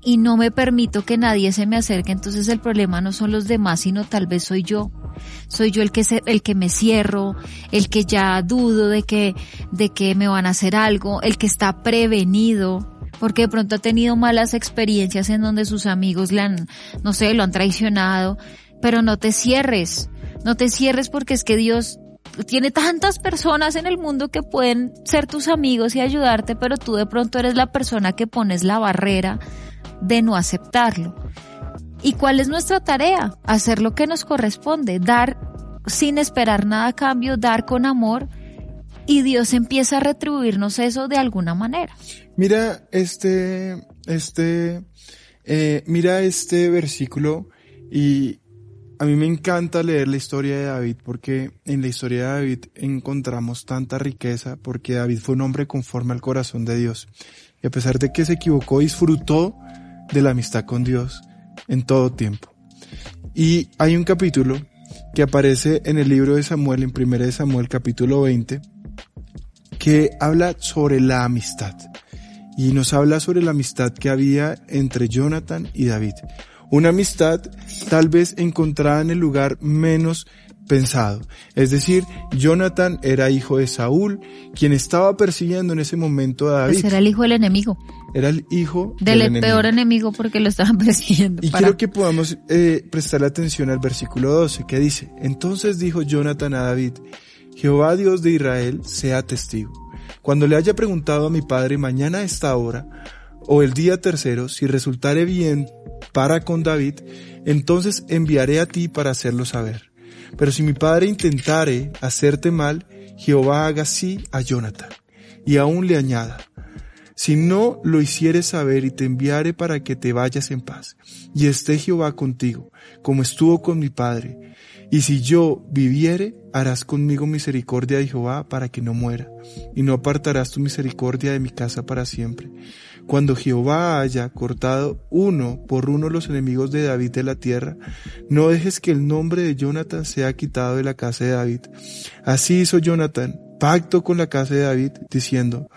[SPEAKER 1] y no me permito que nadie se me acerque, entonces el problema no son los demás, sino tal vez soy yo. Soy yo el que se, el que me cierro, el que ya dudo de que, de que me van a hacer algo, el que está prevenido, porque de pronto ha tenido malas experiencias en donde sus amigos le han, no sé, lo han traicionado, pero no te cierres, no te cierres porque es que Dios tiene tantas personas en el mundo que pueden ser tus amigos y ayudarte, pero tú de pronto eres la persona que pones la barrera de no aceptarlo. ¿Y cuál es nuestra tarea? Hacer lo que nos corresponde, dar sin esperar nada a cambio, dar con amor y Dios empieza a retribuirnos eso de alguna manera.
[SPEAKER 2] Mira este, este, eh, mira este versículo y a mí me encanta leer la historia de David porque en la historia de David encontramos tanta riqueza porque David fue un hombre conforme al corazón de Dios y a pesar de que se equivocó disfrutó de la amistad con Dios en todo tiempo. Y hay un capítulo que aparece en el libro de Samuel, en 1 de Samuel capítulo 20, que habla sobre la amistad. Y nos habla sobre la amistad que había entre Jonathan y David. Una amistad tal vez encontrada en el lugar menos pensado. Es decir, Jonathan era hijo de Saúl, quien estaba persiguiendo en ese momento a David.
[SPEAKER 1] Pues era el hijo del enemigo.
[SPEAKER 2] Era el hijo
[SPEAKER 1] del, peor enemigo porque lo estaban persiguiendo.
[SPEAKER 2] Y quiero que podamos eh, prestarle atención al versículo 12 que dice, entonces dijo Jonathan a David, Jehová Dios de Israel sea testigo. Cuando le haya preguntado a mi padre mañana a esta hora, o el día tercero, si resultare bien para con David, entonces enviaré a ti para hacerlo saber. Pero si mi padre intentare hacerte mal, Jehová haga así a Jonathan, y aún le añada, si no lo hicieres saber y te enviare para que te vayas en paz, y esté Jehová contigo, como estuvo con mi padre, Y si yo viviere, harás conmigo misericordia de Jehová para que no muera, y no apartarás tu misericordia de mi casa para siempre. Cuando Jehová haya cortado uno por uno los enemigos de David de la tierra, no dejes que el nombre de Jonathan sea quitado de la casa de David. Así hizo Jonathan pacto con la casa de David, diciendo,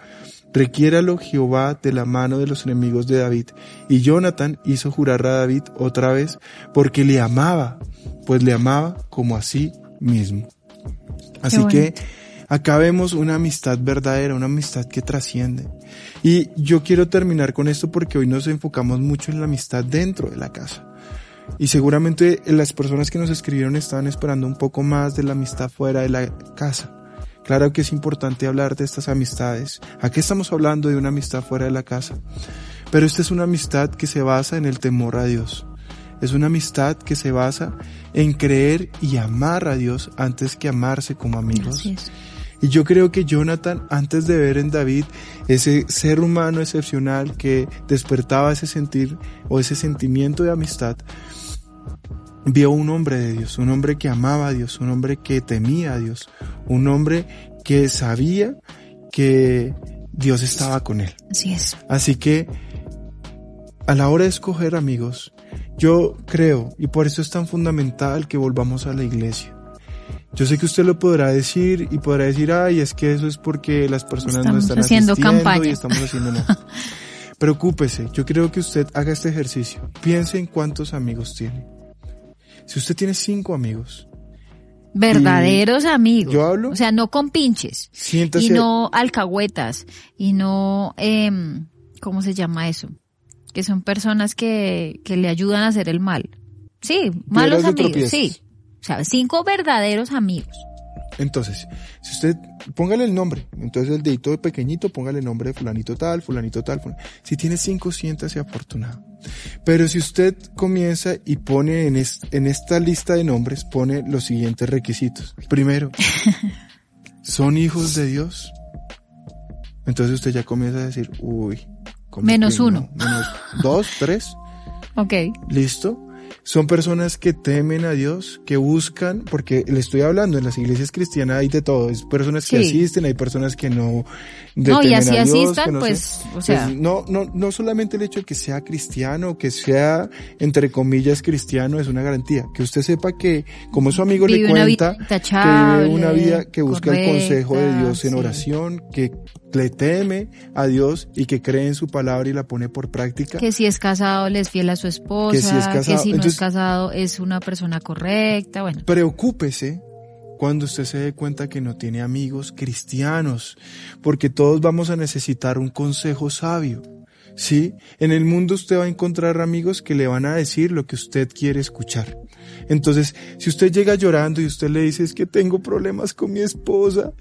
[SPEAKER 2] requiéralo Jehová de la mano de los enemigos de David. Y Jonathan hizo jurar a David otra vez porque le amaba, pues le amaba como a sí mismo. Así que acá vemos una amistad verdadera, una amistad que trasciende. Y yo quiero terminar con esto porque hoy nos enfocamos mucho en la amistad dentro de la casa. Y seguramente las personas que nos escribieron estaban esperando un poco más de la amistad fuera de la casa. Claro que es importante hablar de estas amistades. Aquí estamos hablando de una amistad fuera de la casa. Pero esta es una amistad que se basa en el temor a Dios. Es una amistad que se basa en creer y amar a Dios antes que amarse como amigos. Y yo creo que Jonathan, antes de ver en David ese ser humano excepcional que despertaba ese sentir o ese sentimiento de amistad, vio un hombre de Dios, un hombre que amaba a Dios, un hombre que temía a Dios, un hombre que sabía que Dios estaba con él.
[SPEAKER 1] Así es.
[SPEAKER 2] Así que a la hora de escoger amigos, yo creo, y por eso es tan fundamental que volvamos a la iglesia. Yo sé que usted lo podrá decir y podrá decir, ay, es que eso es porque las personas no están haciendo campaña. y estamos haciendo nada. Preocúpese, yo creo que usted haga este ejercicio. Piense en cuántos amigos tiene. Si usted tiene cinco amigos.
[SPEAKER 1] Verdaderos amigos.
[SPEAKER 2] Yo hablo.
[SPEAKER 1] O sea, no con pinches.
[SPEAKER 2] Siéntase.
[SPEAKER 1] Y no alcahuetas. Y no, eh, ¿cómo se llama eso? Que son personas que, que le ayudan a hacer el mal. Sí, malos amigos. Sí. O sea, cinco verdaderos amigos.
[SPEAKER 2] Entonces, si usted, póngale el nombre. Entonces el dedito pequeñito, póngale el nombre de fulanito tal, fulanito tal. Si tiene cinco, siéntase afortunado. Pero si usted comienza y pone en, en esta lista de nombres, pone los siguientes requisitos. Primero, ¿son hijos de Dios? Entonces usted ya comienza a decir, uy.
[SPEAKER 1] Menos uno.
[SPEAKER 2] menos dos, tres.
[SPEAKER 1] Ok.
[SPEAKER 2] Listo. Son personas que temen a Dios, que buscan, porque le estoy hablando, en las iglesias cristianas hay de todo, hay personas que asisten, hay personas que no
[SPEAKER 1] No, y así asistan, pues, o sea.
[SPEAKER 2] Pues, no, no, no solamente el hecho de que sea cristiano, que sea, entre comillas, cristiano, es una garantía. Que usted sepa que, como su amigo le cuenta, que vive una vida que busca el consejo de Dios en oración, que le teme a Dios y que cree en su palabra y la pone por práctica.
[SPEAKER 1] Que si es casado le es fiel a su esposa, que si, es casado, que si no es casado es una persona correcta, bueno.
[SPEAKER 2] Preocúpese cuando usted se dé cuenta que no tiene amigos cristianos, porque todos vamos a necesitar un consejo sabio. ¿Sí? En el mundo usted va a encontrar amigos que le van a decir lo que usted quiere escuchar. Entonces, si usted llega llorando y usted le dice, es que tengo problemas con mi esposa,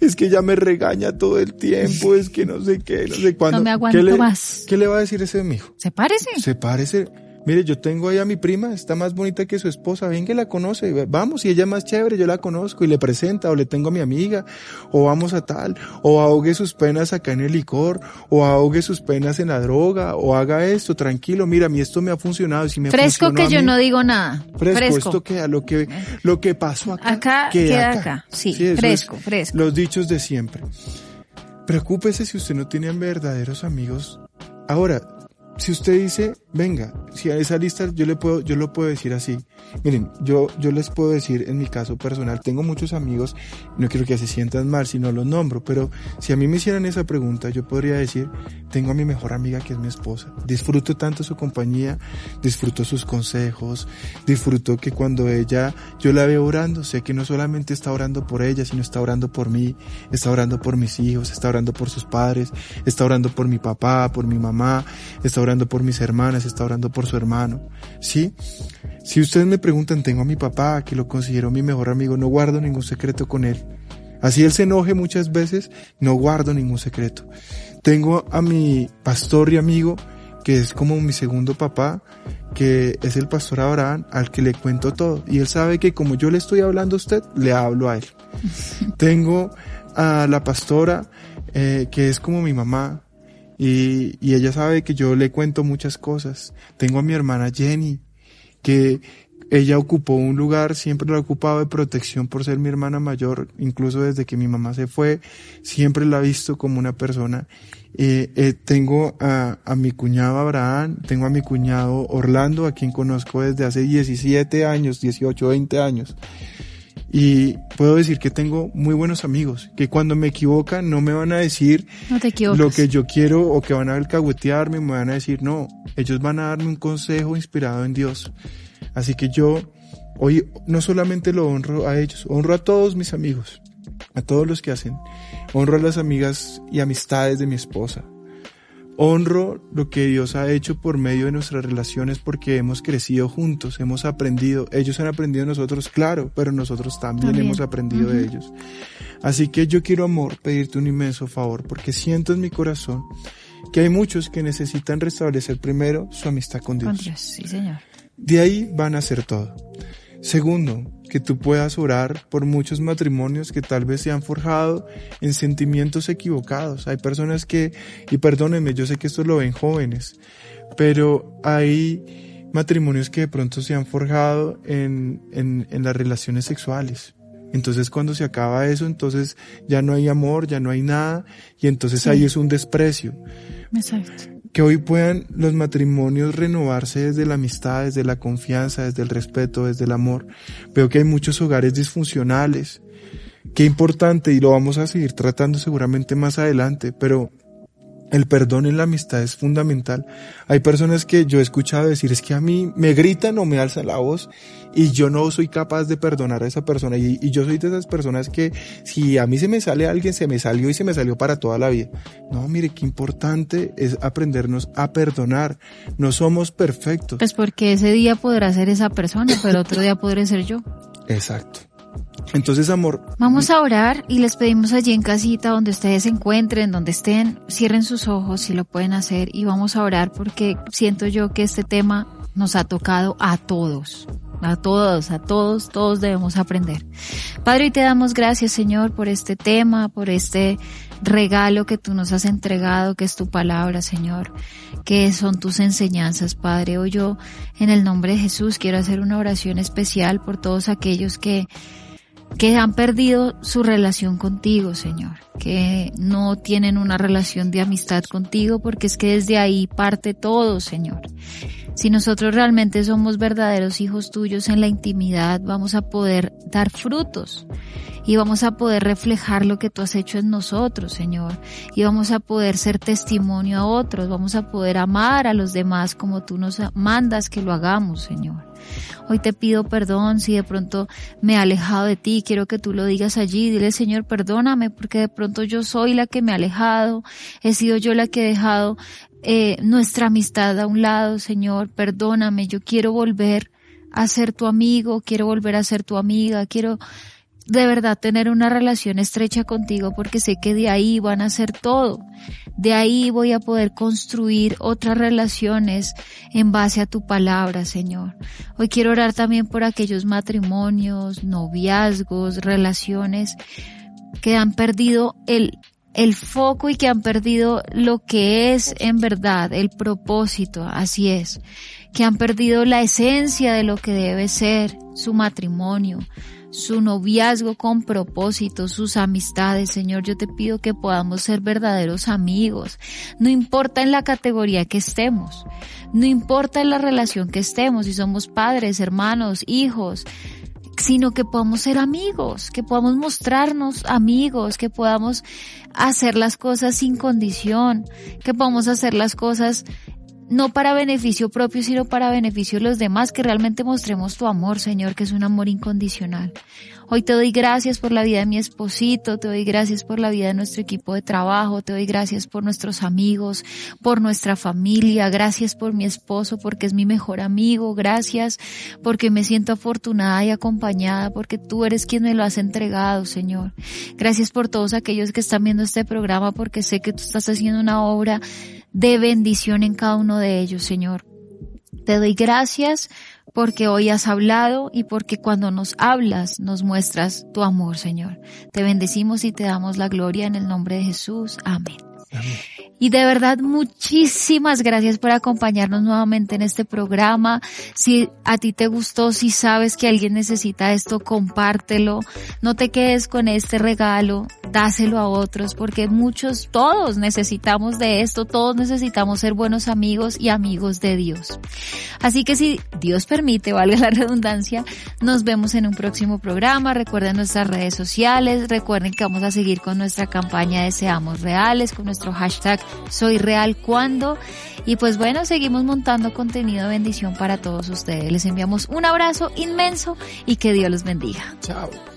[SPEAKER 2] es que ella me regaña todo el tiempo, es que no sé qué, no sé cuándo.
[SPEAKER 1] No me aguanto
[SPEAKER 2] ¿Qué le,
[SPEAKER 1] más.
[SPEAKER 2] ¿Qué le va a decir ese amigo?
[SPEAKER 1] ¿Se parece?
[SPEAKER 2] Se parece. Mire, yo tengo ahí a mi prima, está más bonita que su esposa, ven que la conoce, vamos, y ella es más chévere, yo la conozco y le presenta, o le tengo a mi amiga, o vamos a tal, o ahogue sus penas acá en el licor, o ahogue sus penas en la droga, o haga esto, tranquilo, mira, a mí esto me ha funcionado, si me
[SPEAKER 1] Fresco que yo no digo nada.
[SPEAKER 2] Fresco, fresco. esto queda, lo que, lo que pasó acá.
[SPEAKER 1] Acá queda, acá. Sí, fresco, fresco.
[SPEAKER 2] Los dichos de siempre. Preocúpese si usted no tiene verdaderos amigos. Ahora, si usted dice, venga, si a esa lista yo le puedo, yo lo puedo decir así. Miren, yo, yo les puedo decir en mi caso personal, tengo muchos amigos, no quiero que se sientan mal si no los nombro, pero si a mí me hicieran esa pregunta, yo podría decir, tengo a mi mejor amiga que es mi esposa. Disfruto tanto su compañía, disfruto sus consejos, disfruto que cuando ella, yo la veo orando, sé que no solamente está orando por ella, sino está orando por mí, está orando por mis hijos, está orando por sus padres, está orando por mi papá, por mi mamá, está orando por mis hermanas, está orando por su hermano. ¿Sí? Si ustedes me preguntan, tengo a mi papá, que lo considero mi mejor amigo, no guardo ningún secreto con él. Así él se enoje muchas veces, no guardo ningún secreto. Tengo a mi pastor y amigo, que es como mi segundo papá, que es el pastor Abraham, al que le cuento todo. Y él sabe que como yo le estoy hablando a usted, le hablo a él. Tengo a la pastora, eh, que es como mi mamá, y, y ella sabe que yo le cuento muchas cosas. Tengo a mi hermana Jenny, que ella ocupó un lugar, siempre lo ha ocupado de protección por ser mi hermana mayor, incluso desde que mi mamá se fue, siempre la ha visto como una persona. Eh, eh, tengo a, a, mi cuñado Abraham, tengo a mi cuñado Orlando, a quien conozco desde hace 17 años, 18, 20 años. Y puedo decir que tengo muy buenos amigos, que cuando me equivocan no me van a decir lo que yo quiero o que van a alcahuetearme, me van a decir no, ellos van a darme un consejo inspirado en Dios. Así que yo hoy no solamente lo honro a ellos, honro a todos mis amigos, a todos los que hacen. Honro a las amigas y amistades de mi esposa. Honro lo que Dios ha hecho por medio de nuestras relaciones porque hemos crecido juntos, hemos aprendido. Ellos han aprendido de nosotros, claro, pero nosotros también, hemos aprendido de ellos. Así que yo quiero, amor, pedirte un inmenso favor porque siento en mi corazón que hay muchos que necesitan restablecer primero su amistad con Dios.
[SPEAKER 1] Con Dios, sí, Señor.
[SPEAKER 2] De ahí van a hacer todo. Segundo, que tú puedas orar por muchos matrimonios que tal vez se han forjado en sentimientos equivocados. Hay personas que, y perdónenme, yo sé que esto lo ven jóvenes, pero hay matrimonios que de pronto se han forjado en, en, en las relaciones sexuales. Entonces cuando se acaba eso, entonces ya no hay amor, ya no hay nada, y entonces ahí es un desprecio.
[SPEAKER 1] Exacto
[SPEAKER 2] que hoy puedan los matrimonios renovarse desde la amistad, desde la confianza, desde el respeto, desde el amor. Veo que hay muchos hogares disfuncionales. Qué importante y lo vamos a seguir tratando seguramente más adelante, pero el perdón en la amistad es fundamental. Hay personas que yo he escuchado decir es que a mí me gritan o me alzan la voz y yo no soy capaz de perdonar a esa persona. Y, y, yo soy de esas personas que si a mí se me sale alguien, se me salió y se me salió para toda la vida. No, mire, qué importante es aprendernos a perdonar. No somos perfectos.
[SPEAKER 1] Pues porque ese día podrá ser esa persona, pero otro día podré ser yo.
[SPEAKER 2] Exacto. Entonces, amor.
[SPEAKER 1] Vamos a orar y les pedimos allí en casita, donde ustedes se encuentren, donde estén, cierren sus ojos si lo pueden hacer y vamos a orar porque siento yo que este tema nos ha tocado a todos. A todos, a todos, todos debemos aprender. Padre, y te damos gracias, Señor, por este tema, por este regalo que tú nos has entregado, que es tu palabra, Señor, que son tus enseñanzas, Padre. Hoy yo, en el nombre de Jesús, quiero hacer una oración especial por todos aquellos que que han perdido su relación contigo, Señor, que no tienen una relación de amistad contigo, porque es que desde ahí parte todo, Señor. Si nosotros realmente somos verdaderos hijos tuyos en la intimidad, vamos a poder dar frutos y vamos a poder reflejar lo que tú has hecho en nosotros, Señor, y vamos a poder ser testimonio a otros, vamos a poder amar a los demás como tú nos mandas que lo hagamos, Señor. Hoy te pido perdón si de pronto me he alejado de ti, quiero que tú lo digas allí, dile Señor, perdóname porque de pronto yo soy la que me ha alejado, he sido yo la que he dejado eh, nuestra amistad a un lado, Señor, perdóname, yo quiero volver a ser tu amigo, quiero volver a ser tu amiga, quiero de verdad tener una relación estrecha contigo porque sé que de ahí van a ser todo. De ahí voy a poder construir otras relaciones en base a tu palabra, Señor. Hoy quiero orar también por aquellos matrimonios, noviazgos, relaciones que han perdido el, el foco y que han perdido lo que es en verdad el propósito, así es, que han perdido la esencia de lo que debe ser su matrimonio, su noviazgo con propósito, sus amistades. Señor, yo te pido que podamos ser verdaderos amigos. No importa en la categoría que estemos, no importa en la relación que estemos, si somos padres, hermanos, hijos, sino que podamos ser amigos, que podamos mostrarnos amigos, que podamos hacer las cosas sin condición, que podamos hacer las cosas no para beneficio propio, sino para beneficio de los demás, que realmente mostremos tu amor, Señor, que es un amor incondicional. Hoy te doy gracias por la vida de mi esposito, te doy gracias por la vida de nuestro equipo de trabajo, te doy gracias por nuestros amigos, por nuestra familia, gracias por mi esposo porque es mi mejor amigo, gracias porque me siento afortunada y acompañada porque tú eres quien me lo has entregado, Señor. Gracias por todos aquellos que están viendo este programa porque sé que tú estás haciendo una obra de bendición en cada uno de ellos, Señor. Te doy gracias porque hoy has hablado y porque cuando nos hablas nos muestras tu amor, Señor. Te bendecimos y te damos la gloria en el nombre de Jesús. Amén. Y de verdad, muchísimas gracias por acompañarnos nuevamente en este programa. Si a ti te gustó, si sabes que alguien necesita esto, compártelo. No te quedes con este regalo, dáselo a otros, porque muchos, todos necesitamos de esto, todos necesitamos ser buenos amigos y amigos de Dios. Así que si Dios permite, valga la redundancia, nos vemos en un próximo programa. Recuerden nuestras redes sociales, recuerden que vamos a seguir con nuestra campaña de Seamos Reales, con hashtag soy real cuando. Y pues bueno, seguimos montando contenido de bendición para todos ustedes. Les enviamos un abrazo inmenso y que Dios los bendiga.
[SPEAKER 2] Chao.